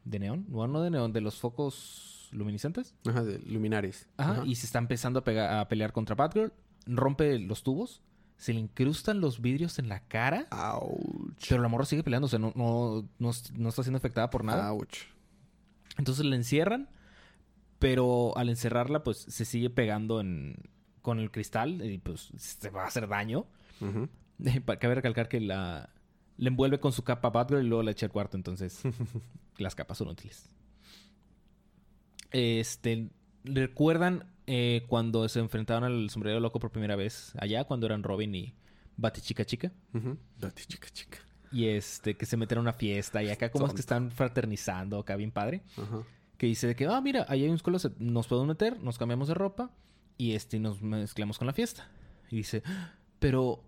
de neón. No, no de neón, de los focos luminiscentes. Ajá, de luminares. Ajá. Ajá. Y se está empezando a, a pelear contra Batgirl. Rompe los tubos. Se le incrustan los vidrios en la cara. Ouch. Pero la morra sigue peleando. O sea, no, no, no, no está siendo afectada por nada. Ouch. Entonces la encierran. Pero al encerrarla, pues se sigue pegando en, con el cristal. Y pues se va a hacer daño. Ujú. Pa- Cabe recalcar que la, le envuelve con su capa Batgirl y luego le echa el cuarto. Entonces, las capas son útiles. Este, ¿recuerdan eh, cuando se enfrentaron al sombrero loco por primera vez allá? Cuando eran Robin y Batichica Chica. Ujú. Date, chica, chica. Y este, que se meten a una fiesta y acá como es que están fraternizando acá bien padre. Ajá. Que dice de que, ah, mira, ahí hay un closet, nos podemos meter, nos cambiamos de ropa y este, nos mezclamos con la fiesta. Y dice, pero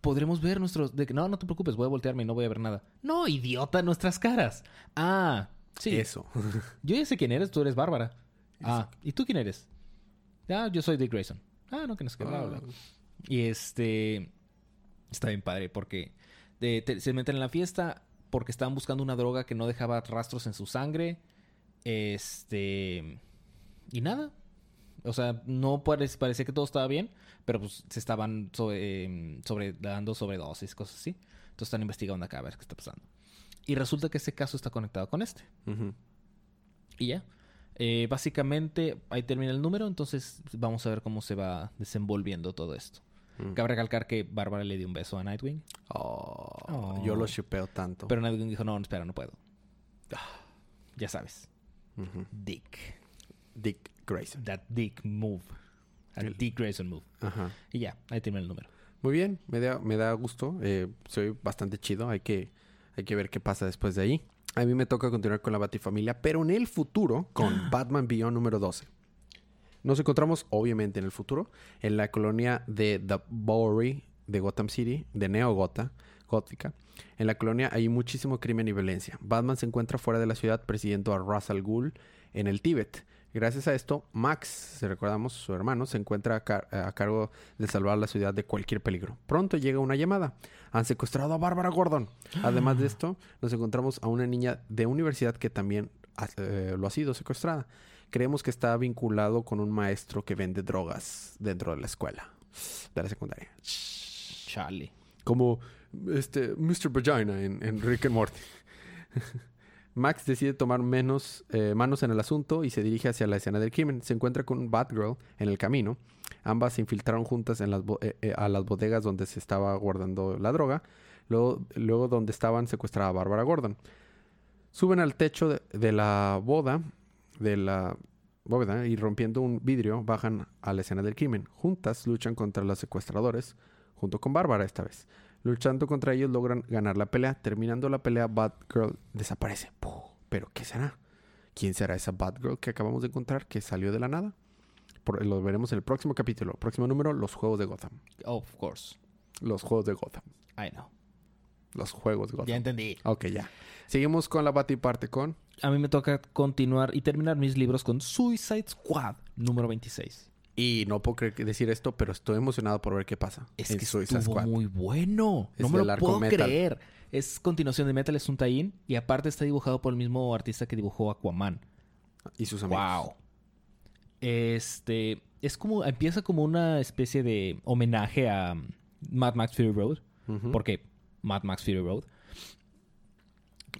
podremos ver nuestros... De que, no, no te preocupes, voy a voltearme y no voy a ver nada. No, idiota, nuestras caras. Ah, sí. Eso. Yo ya sé quién eres, tú eres Bárbara. Ah, ¿y tú quién eres? Ah, yo soy Dick Grayson. Ah, no, que no sé qué, bla, bla. Y este... Está bien padre porque de- te- se meten en la fiesta porque estaban buscando una droga que no dejaba rastros en su sangre. Este... Y nada. O sea, no parece, parecía que todo estaba bien, pero pues se estaban sobre, em, sobre- dando sobredosis, cosas así. Entonces están investigando acá a ver qué está pasando. Y resulta que ese caso está conectado con este. Y ya. Eh, básicamente, ahí termina el número, entonces vamos a ver cómo se va desenvolviendo todo esto. Mm. Cabe recalcar que Bárbara le dio un beso a Nightwing, Oh, Oh. Yo lo shipeo tanto. pero Nightwing dijo, no, no, espera, no puedo. Ah, Ya sabes. Dick. Dick Grayson. That Dick move. That El- Dick Grayson move. Ajá. Y ya, ahí termina el número. Muy bien, me da, me da gusto. Eh, soy bastante chido. Hay que, hay que ver qué pasa después de ahí. A mí me toca continuar con la Batifamilia, pero en el futuro con Batman Beyond número 12. Nos encontramos, obviamente, en el futuro, en la colonia de The Bowery de Gotham City, de Neo Gotha, Gótica. En la colonia hay muchísimo crimen y violencia. Batman se encuentra fuera de la ciudad persiguiendo a Ra's al Ghul en el Tíbet. Gracias a esto, Max, si recordamos, su hermano, se encuentra a, car- a cargo de salvar la ciudad de cualquier peligro. Pronto llega una llamada. Han secuestrado a Bárbara Gordon. Además de esto, nos encontramos a una niña de universidad que también eh, lo ha sido secuestrada. Creemos que está vinculado con un maestro que vende drogas dentro de la escuela, de la secundaria. Como este Mr. Vagina en, en Rick and Morty. Max decide tomar menos eh, manos en el asunto y se dirige hacia la escena del crimen. Se encuentra con Batgirl en el camino. Ambas se infiltraron juntas en las eh, eh, a las bodegas donde se estaba guardando la droga. Luego, luego donde estaban secuestrada Bárbara Gordon. Suben al techo de, de la boda, de la bóveda, y rompiendo un vidrio bajan a la escena del crimen. Juntas luchan contra los secuestradores, junto con Bárbara esta vez. Luchando contra ellos logran ganar la pelea. Terminando la pelea, Batgirl desaparece. Puh, ¿Pero qué será? ¿Quién será esa Batgirl que acabamos de encontrar que salió de la nada? Por- lo veremos en el próximo capítulo. Próximo número, los juegos de Gotham. Of course. Los juegos de Gotham. I know. Los juegos Ya Gotham. entendí. Ok, ya. Seguimos con la batiparte con... A mí me toca continuar y terminar mis libros con Suicide Squad número 26. Y no puedo creer que decir esto, pero estoy emocionado por ver qué pasa. Es en que Suicide estuvo Squad. muy bueno. Es no me lo puedo Metal. creer. Es continuación de Metal, es un tie y aparte está dibujado por el mismo artista que dibujó Aquaman. Y sus amigos. Wow. Este es como empieza como una especie de homenaje a Mad Max Fury Road, Ujú. porque Mad Max Fury Road.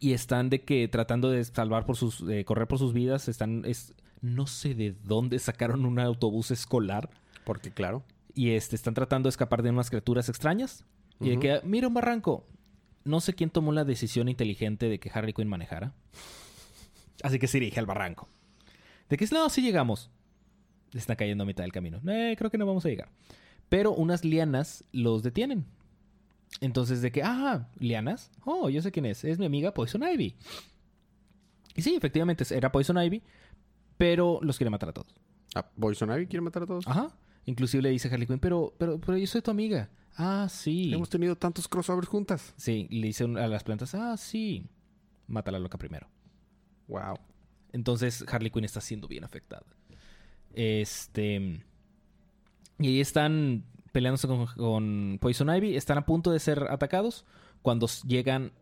Y están de que tratando de salvar por sus correr por sus vidas, están es no sé de dónde sacaron un autobús escolar Porque, claro. y este están tratando de escapar de unas criaturas extrañas y de que mira un barranco. No sé quién tomó la decisión inteligente de que Harley Quinn manejara. Así que se dirige al barranco. De que no, sí llegamos. Le está cayendo a mitad del camino. Eh, creo que no vamos a llegar. Pero unas lianas los detienen. Entonces, de que, ah, lianas. Oh, yo sé quién es. Es mi amiga Poison Ivy. Y sí, efectivamente era Poison Ivy. Pero los quiere matar a todos. Ah, ¿Poison Ivy quiere matar a todos? Ajá. Inclusive le dice a Harley Quinn, pero, pero, pero yo soy tu amiga. Ah, sí. Hemos tenido tantos crossovers juntas. Sí, le dice a las plantas, ah, sí. Mata a la loca primero. Wow. Entonces Harley Quinn está siendo bien afectada. Este. Y ahí están peleándose con, con Poison Ivy. Están a punto de ser atacados cuando llegan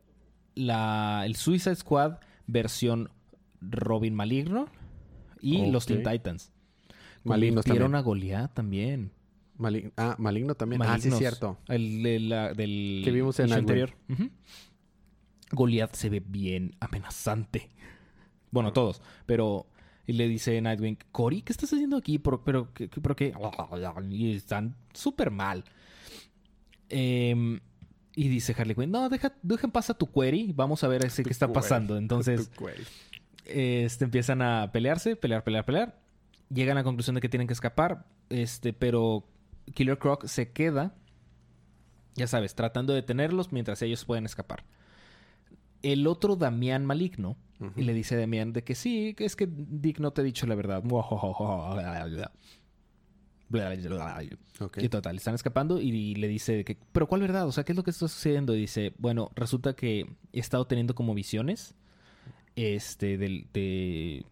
la, el Suicide Squad versión Robin Maligno y los. Teen Titans. Malignos también. a Goliath también. Ah, Maligno también. Ah, sí, es Malignos. cierto. El, de la- del Que vimos en Nightwing. anterior. Ujú. Goliath se ve bien amenazante. Bueno, todos. Pero y le dice Nightwing, Cory, ¿qué estás haciendo aquí? ¿Por, pero, ¿qué, por qué? Y están súper mal. Em, y dice Harley Quinn, no, deja, deja en paz a tu query. Vamos a ver ese qué está pasando. Entonces. Este, empiezan a pelearse, pelear, pelear, pelear. Llegan a la conclusión de que tienen que escapar. Este, pero Killer Croc se queda, ya sabes, tratando de detenerlos mientras ellos pueden escapar. El otro Damián maligno y le dice a Damián de que sí, que es que Dick no te ha dicho la verdad. Y total, están escapando y le dice que, pero ¿cuál verdad? O sea, ¿qué es lo que está sucediendo? Y dice, bueno, resulta que he estado teniendo como visiones, este, del, de,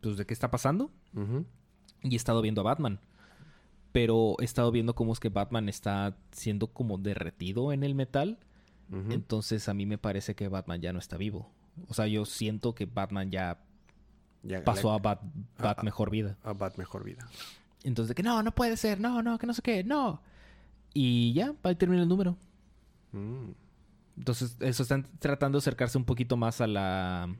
pues, de qué está pasando y he estado viendo a Batman. Pero he estado viendo cómo es que Batman está siendo como derretido en el metal. Entonces a mí me parece que Batman ya no está vivo. O sea, yo siento que Batman ya Ya pasó a Bat, Bat mejor vida. a Bat mejor vida. Entonces de que no, no puede ser, no, no, que no sé qué, no. Y ya, ahí termina el número. Mm. Entonces, eso están tratando de acercarse un poquito más a la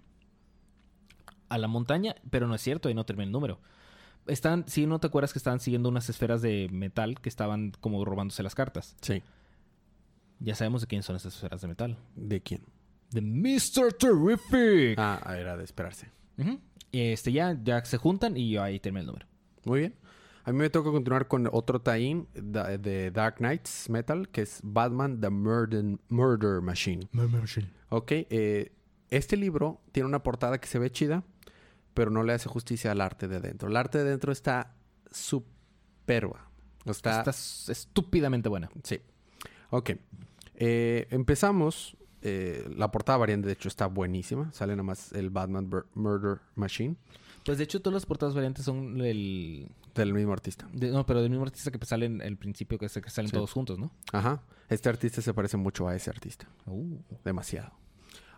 a la montaña, pero no es cierto, ahí no termina el número. Están, si no te acuerdas que estaban siguiendo unas esferas de metal que estaban como robándose las cartas. Sí. Ya sabemos de quién son esas esferas de metal. ¿De quién? De Mr. Terrific. Ah, era de esperarse. Este ya, ya se juntan y ahí termina el número. Muy bien. A mí me toca continuar con otro da- de Dark Knights Metal, que es Batman The Murder, Murder Machine. Ok, eh, este libro tiene una portada que se ve chida, pero no le hace justicia al arte de adentro. El arte de adentro está superba. Está, Está estúpidamente buena. Sí. Ok. Eh, empezamos. eh, la portada variante, de hecho, está buenísima. Sale nada más el Batman Bur- Murder Machine Pues de hecho todas las portadas variantes son el... del mismo artista. de- no, pero del mismo artista que sale en el principio, que, salen Sí. todos juntos, ¿no? Ajá. Este artista se parece mucho a ese artista. Uh. Demasiado.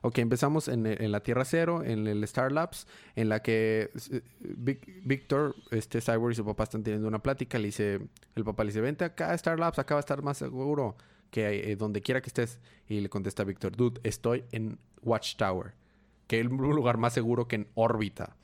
Ok, empezamos en, en la Tierra Cero, en el Star Labs, en la que eh, Víctor, este Cyborg y su papá están teniendo una plática. Le dice, el papá le dice, vente acá a Star Labs, acá va a estar más seguro que eh, donde quiera que estés. Y le contesta Víctor, dude, estoy en Watchtower, que es un lugar más seguro que en órbita.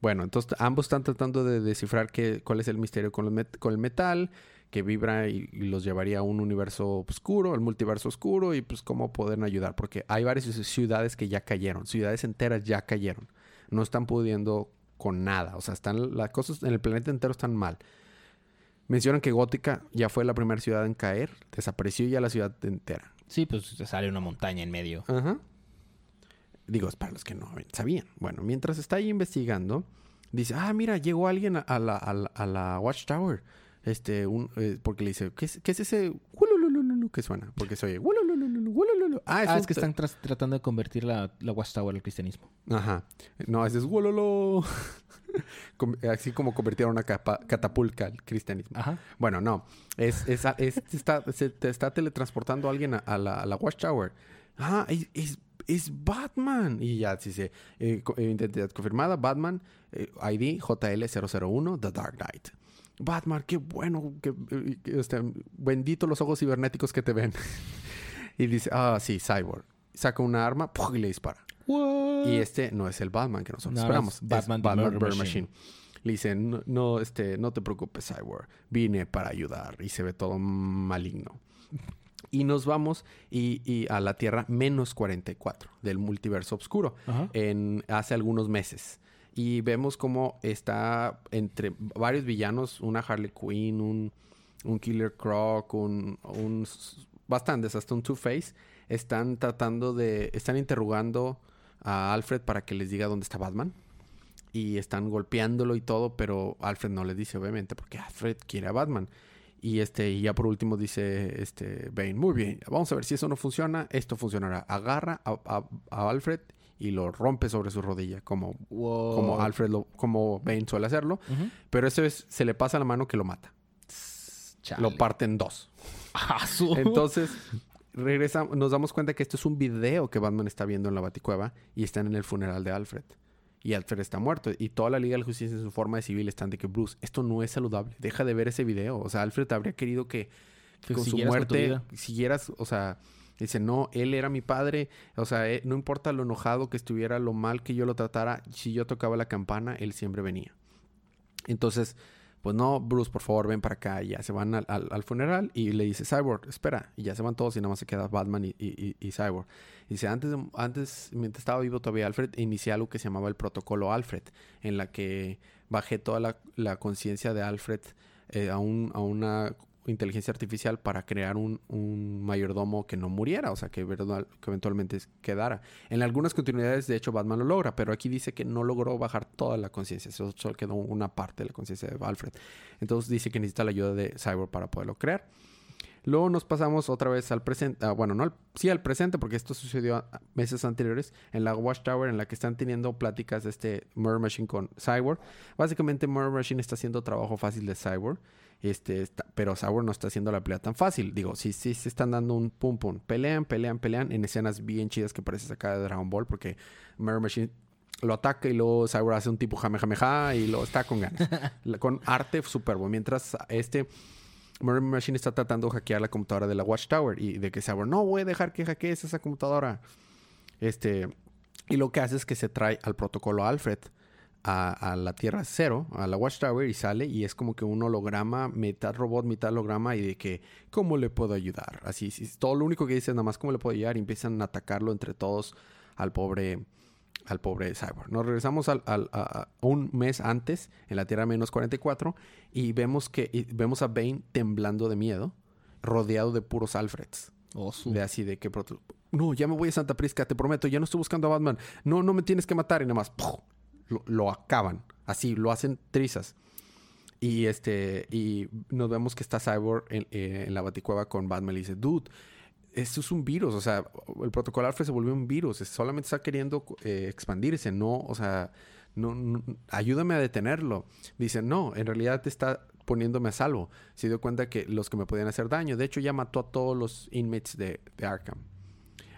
Bueno, entonces ambos están tratando de descifrar qué, cuál es el misterio con, met- con el metal, que vibra y, y los llevaría a un universo oscuro, el multiverso oscuro, y pues cómo pueden ayudar, porque hay varias ciudades que ya cayeron, ciudades enteras ya cayeron, no están pudiendo con nada, o sea, están las cosas en el planeta entero están mal. Mencionan que Gótica ya fue la primera ciudad en caer, desapareció ya la ciudad entera. Sí, pues sale una montaña en medio. Ajá. Digo, es para los que no sabían. Bueno, mientras está ahí investigando, dice, ah, mira, llegó alguien a, la, a, la, a la Watchtower. Este, un, eh, porque le dice, ¿qué es, qué es ese? ¿qué suena? Porque se oye... Ah, Ah, un es que están tratando de convertir la, la Watchtower al cristianismo. Ajá. No, ese es wololo. Así como convirtieron una catapulta al cristianismo. Ajá. Bueno, no. Es, es, es- está, se te está teletransportando alguien a, a la, a la Watchtower. Ah, es, es, Batman. Y ya dice, eh, eh, identidad confirmada, Batman, eh, ID JL001, The Dark Knight. Batman, qué bueno, que, eh, este, bendito los ojos cibernéticos que te ven. y dice, ah, sí, Cyborg. Saca una arma y le dispara. Y este no es el Batman que nosotros No, esperamos. es es Batman Batman, Murder Machine. Le dice, no, no, este, no te preocupes, Cyborg. Vine para ayudar. Y se ve todo maligno. Y nos vamos y, y a la Tierra menos 44 del multiverso oscuro en hace algunos meses. Y vemos cómo está entre varios villanos, una Harley Quinn, un, un Killer Croc, un, un bastantes, hasta un Two-Face, están tratando de, están interrogando a Alfred para que les diga dónde está Batman. Y están golpeándolo y todo, pero Alfred no les dice, obviamente, porque Alfred quiere a Batman. Y este, y ya por último dice este Bane, muy bien, vamos a ver si eso no funciona, esto funcionará. Agarra a, a- a Alfred y lo rompe sobre su rodilla, como, Wow. como Alfred lo, como Bane suele hacerlo. Pero eso es, se le pasa la mano que lo mata. Chale. Lo parte en dos. Entonces, regresa, nos damos cuenta que esto es un video que Batman está viendo en la Baticueva y están en el funeral de Alfred. Y Alfred está muerto. Y toda la Liga de la Justicia en su forma de civil están de que, Bruce, esto no es saludable. Deja de ver ese video. O sea, Alfred habría querido que, con su con muerte siguieras, o sea, dice, no, él era mi padre. O sea, eh, no importa lo enojado que estuviera, lo mal que yo lo tratara, si yo tocaba la campana, él siempre venía. Entonces, pues no, Bruce, por favor, ven para acá. Y ya se van al, al- al funeral y le dice, Cyborg, espera. Y ya se van todos y nada más se queda Batman y, y- y- Cyborg. Dice, antes, antes, mientras estaba vivo todavía Alfred, inicié algo que se llamaba el protocolo Alfred, en la que bajé toda la, la conciencia de Alfred eh, a, un- a una inteligencia artificial para crear un, mayordomo que no muriera, o sea, que, que eventualmente quedara. En algunas continuidades, de hecho, Batman lo logra, pero aquí dice que no logró bajar toda la conciencia, solo, quedó una parte de la conciencia de Alfred. Entonces dice que necesita la ayuda de Cyborg para poderlo crear. Luego nos pasamos otra vez al presente, ah, bueno, no al, sí al presente, porque esto sucedió meses anteriores en la Watchtower, en la que están teniendo pláticas de este Murder Machine con Cyborg. Básicamente, Murder Machine está haciendo trabajo fácil de Cyborg, este, está- pero Cyborg no está haciendo la pelea tan fácil. Digo, sí, sí, se están dando un pum pum. Pelean, pelean, pelean en escenas bien chidas que parece sacada de Dragon Ball, porque Murder Machine lo ataca y luego Cyborg hace un tipo jame jame ja y lo está con ganas. Con arte súper bueno. Mientras este Murder Machine está tratando de hackear la computadora de la Watchtower y de que Cyborg no voy a dejar que hackees esa computadora. Este, y lo que hace es que se trae al protocolo Alfred a, a la Tierra Cero, a la Watchtower y sale y es como que un holograma, mitad robot, mitad holograma y de que, ¿cómo le puedo ayudar? Así, sí, todo lo único que dice es nada más, ¿cómo le puedo ayudar? Y empiezan a atacarlo entre todos al pobre al pobre Cyborg. Nos regresamos al, al- a, a un mes antes, en la Tierra menos 44, y vemos que y vemos a Bane temblando de miedo, rodeado de puros Alfreds. Oh, De así de que no, ya me voy a Santa Prisca, te prometo, ya no estoy buscando a Batman. No, no me tienes que matar y nada más ¡puf! Lo, acaban. Así, lo hacen trizas. Y este y nos vemos que está Cyborg en, eh, la baticueva con Batman y dice, "Dude, esto es un virus, o sea, el protocolo Alfred se volvió un virus, solamente está queriendo eh, expandirse, no, o sea, no, no- ayúdame a detenerlo. Dice, no, en realidad te está poniéndome a salvo. Se dio cuenta que los que me podían hacer daño, de hecho ya mató a todos los inmates de Arkham.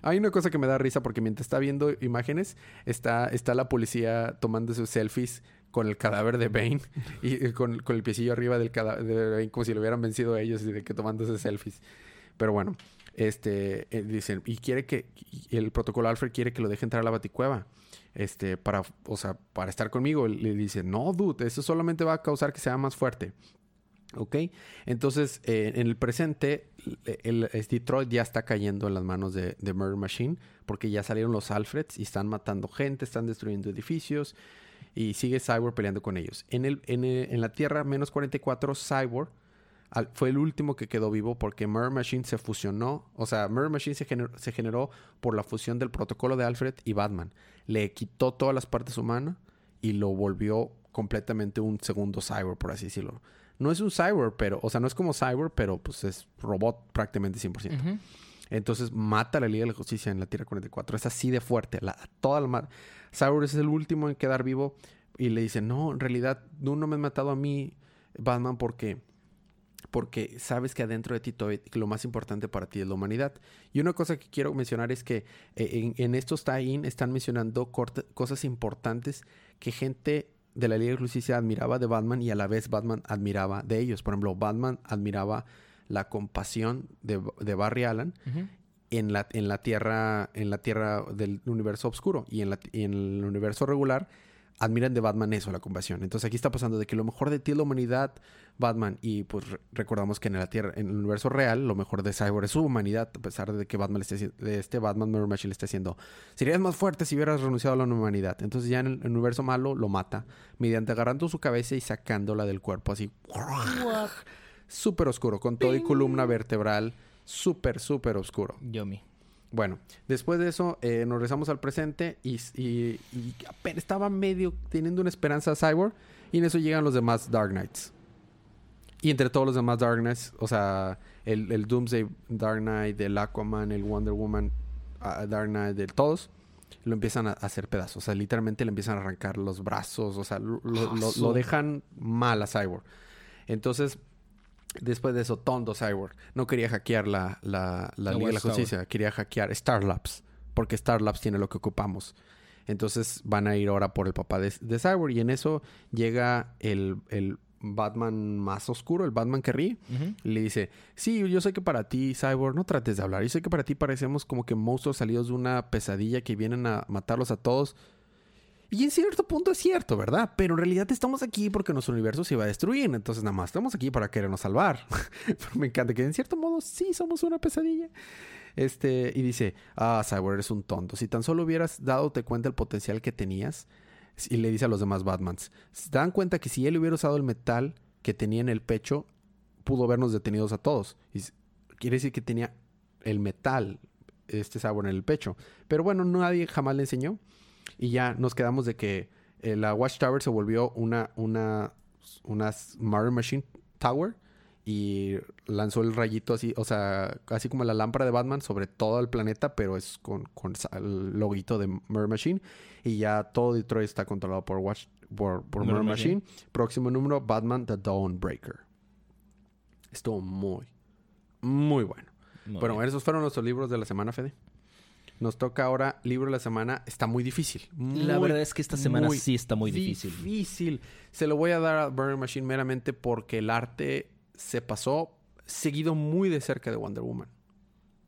Hay una cosa que me da risa porque mientras está viendo imágenes, está, está la policía tomando sus selfies con el cadáver de Bane y con, el piecillo arriba del cadáver de Bane como si lo hubieran vencido ellos y de que tomándose selfies. Pero bueno, este eh, dicen, y quiere que el protocolo Alfred quiere que lo deje entrar a la baticueva. Este, para, o sea, para estar conmigo. Le dice, no, dude, eso solamente va a causar que sea más fuerte. ¿Ok? Entonces, eh, en el presente, el, Detroit ya está cayendo en las manos de, de Murder Machine porque ya salieron los Alfreds y están matando gente, están destruyendo edificios y sigue Cyborg peleando con ellos. En, el, en, en la Tierra menos 44, Cyborg fue el último que quedó vivo porque Murder Machine se fusionó. O sea, Murder Machine se generó, se generó por la fusión del protocolo de Alfred y Batman. Le quitó todas las partes humanas y lo volvió completamente un segundo cyborg, por así decirlo. No es un cyborg, pero, o sea, no es como cyborg, pero pues es robot prácticamente 100%. Ujú. Entonces mata a la Liga de la Justicia en la Tierra 44. Es así de fuerte. La, toda la Cyborg es el último en quedar vivo. Y le dice, no, en realidad, tú no me has matado a mí, Batman, porque... Porque sabes que adentro de ti todavía lo más importante para ti es la humanidad. Y una cosa que quiero mencionar es que eh, en, en estos tie-in están mencionando cosas importantes que gente de la Liga de Justicia admiraba de Batman y a la vez Batman admiraba de ellos. Por ejemplo, Batman admiraba la compasión de, de Barry Allen en la, en la tierra en la tierra del universo oscuro y en, la, y en el universo regular admiran de Batman eso, la compasión. Entonces aquí está pasando de que lo mejor de ti es la humanidad, Batman, y pues re- recordamos que en la tierra, en el universo real, lo mejor de Cyborg es su humanidad, a pesar de que Batman le esté, haci- de este Batman Mirror Machine le esté haciendo, serías más fuerte si hubieras renunciado a la humanidad. Entonces ya en el, universo malo lo mata, mediante agarrando su cabeza y sacándola del cuerpo así. Súper oscuro, con todo y columna vertebral, súper, súper oscuro. Yomi. Bueno, después de eso eh, nos regresamos al presente y, y- y apenas estaba medio teniendo una esperanza a Cyborg y en eso llegan los demás Dark Knights. Y entre todos los demás Dark Knights, o sea, el, el Doomsday Dark Knight, el Aquaman, el Wonder Woman ah, Dark Knight, de todos, lo empiezan a, a hacer pedazos. O sea, literalmente le empiezan a arrancar los brazos, o sea, lo, lo- lo- lo dejan mal a Cyborg. Entonces, después de eso, Tondo Cyborg no quería hackear la, la, la Liga de la. Justicia, quería hackear Star Labs, porque Star Labs tiene lo que ocupamos. Entonces van a ir ahora por el papá de, de Cyborg y en eso llega el, el Batman más oscuro, el Batman que ríe. Y le dice, sí, yo sé que para ti, Cyborg, no trates de hablar. Yo sé que para ti parecemos como que monstruos salidos de una pesadilla que vienen a matarlos a todos. Y en cierto punto es cierto, ¿verdad? Pero en realidad estamos aquí porque nuestro universo se iba a destruir. Entonces nada más estamos aquí para querernos salvar. Me encanta que en cierto modo sí somos una pesadilla. Este, y dice, ah, Cyborg, eres un tonto. Si tan solo hubieras dado cuenta del potencial que tenías, y le dice a los demás Batmans, se dan cuenta que si él hubiera usado el metal que tenía en el pecho, pudo habernos detenidos a todos. Y quiere decir que tenía el metal, este Cyborg en el pecho. Pero bueno, nadie jamás le enseñó. Y ya nos quedamos de que eh, la Watchtower se volvió una, una, una Murder Machine Tower y lanzó el rayito así, o sea, así como la lámpara de Batman sobre todo el planeta, pero es con, con el loguito de Murder Machine. Y ya todo Detroit está controlado por Watch por, por Murder Murder Machine. Machine. Próximo número, Batman The Dawnbreaker. Estuvo muy, muy bueno. Muy bueno, bien. esos fueron nuestros libros de la semana, Fede. Nos toca ahora libro de la semana. Está muy difícil. La verdad es que esta semana sí está muy difícil. Difícil. Se lo voy a dar a Burner Machine meramente porque el arte se pasó seguido muy de cerca de Wonder Woman.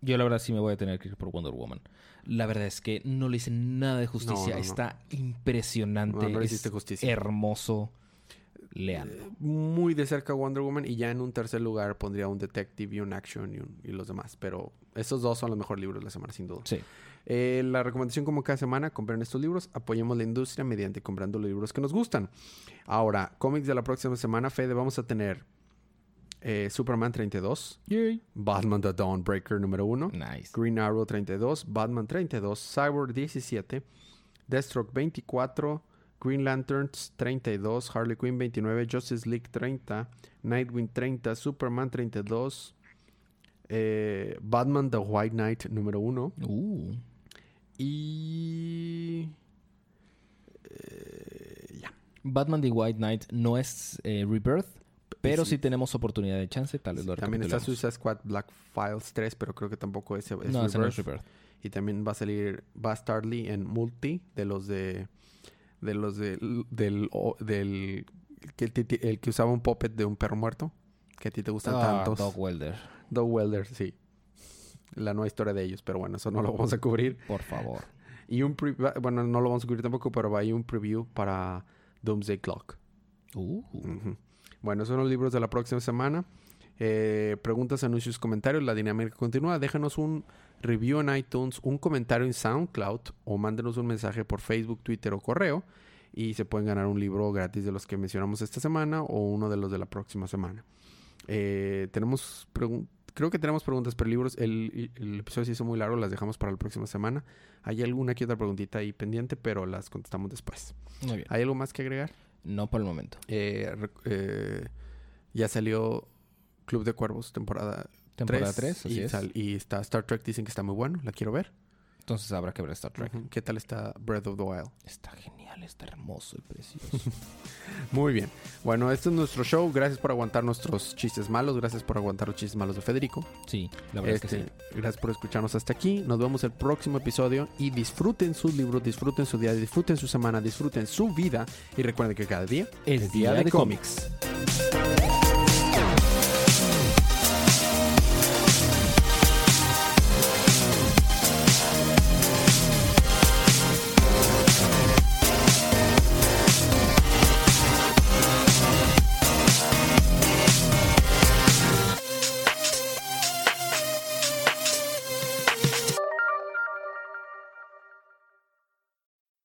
Yo la verdad sí me voy a tener que ir por Wonder Woman. La verdad es que no le hice nada de justicia. No, no. Está impresionante. No, no le es hiciste justicia. hermoso. Leanlo. Muy de cerca Wonder Woman y ya en un tercer lugar pondría un Detective y un Action y, un- y los demás. Pero esos dos son los mejores libros de la semana, sin duda. Sí. Eh, la recomendación como cada semana, compren estos libros, apoyemos la industria mediante comprando los libros que nos gustan. Ahora, cómics de la próxima semana, Fede, vamos a tener eh, Superman 32, Batman The Dawnbreaker número 1, Nice. Green Arrow 32, Batman 32, Cyborg 17, Deathstroke 24, Green Lanterns 32, Harley Quinn 29, Justice League 30, Nightwing 30, Superman 32, eh, Batman The White Knight número 1 Uh. Y... eh, ya. Batman The White Knight no es eh, Rebirth, pero sí. sí tenemos oportunidad de chance. Tal vez lo También está. Suicide Squad Black Files 3, pero creo que tampoco es, es No, ese no es Rebirth. Rebirth. Y también va a salir Bastardly en Multi de los de de los de, del del que el que usaba un puppet de un perro muerto que a ti te gustan Ah, tantos. Dog Welder. Dog Welder, sí. La nueva historia de ellos, pero bueno, eso no lo vamos a cubrir. Por favor. Y un pre- bueno, no lo vamos a cubrir tampoco, pero va ahí un preview para Doomsday Clock. Uh. Bueno, son los libros de la próxima semana. Eh, preguntas, anuncios, comentarios. La dinámica continúa. Déjanos un review en iTunes, un comentario en SoundCloud o mándenos un mensaje por Facebook, Twitter o correo. Y se pueden ganar un libro gratis de los que mencionamos esta semana o uno de los de la próxima semana. Eh, tenemos Creo que tenemos preguntas, pero libros, el, el episodio se hizo muy largo, las dejamos para la próxima semana. Hay alguna que otra preguntita ahí pendiente, pero las contestamos después. Muy bien. ¿Hay algo más que agregar? No por el momento. Eh, eh, Ya salió Club de Cuervos, temporada Temporada 3. 3, así y, es. y está Star Trek, dicen que está muy bueno, la quiero ver. Entonces habrá que ver Star Trek. ¿Qué tal está Breath of the Wild? Está genial, está hermoso y precioso. Muy bien. Bueno, este es nuestro show. Gracias por aguantar nuestros chistes malos. Gracias por aguantar los chistes malos de Federico. sí, la verdad Este, es que sí. Gracias por escucharnos hasta aquí. Nos vemos el próximo episodio y disfruten sus libros, disfruten su día, disfruten su semana, disfruten su vida y recuerden que cada día Es día de cómics.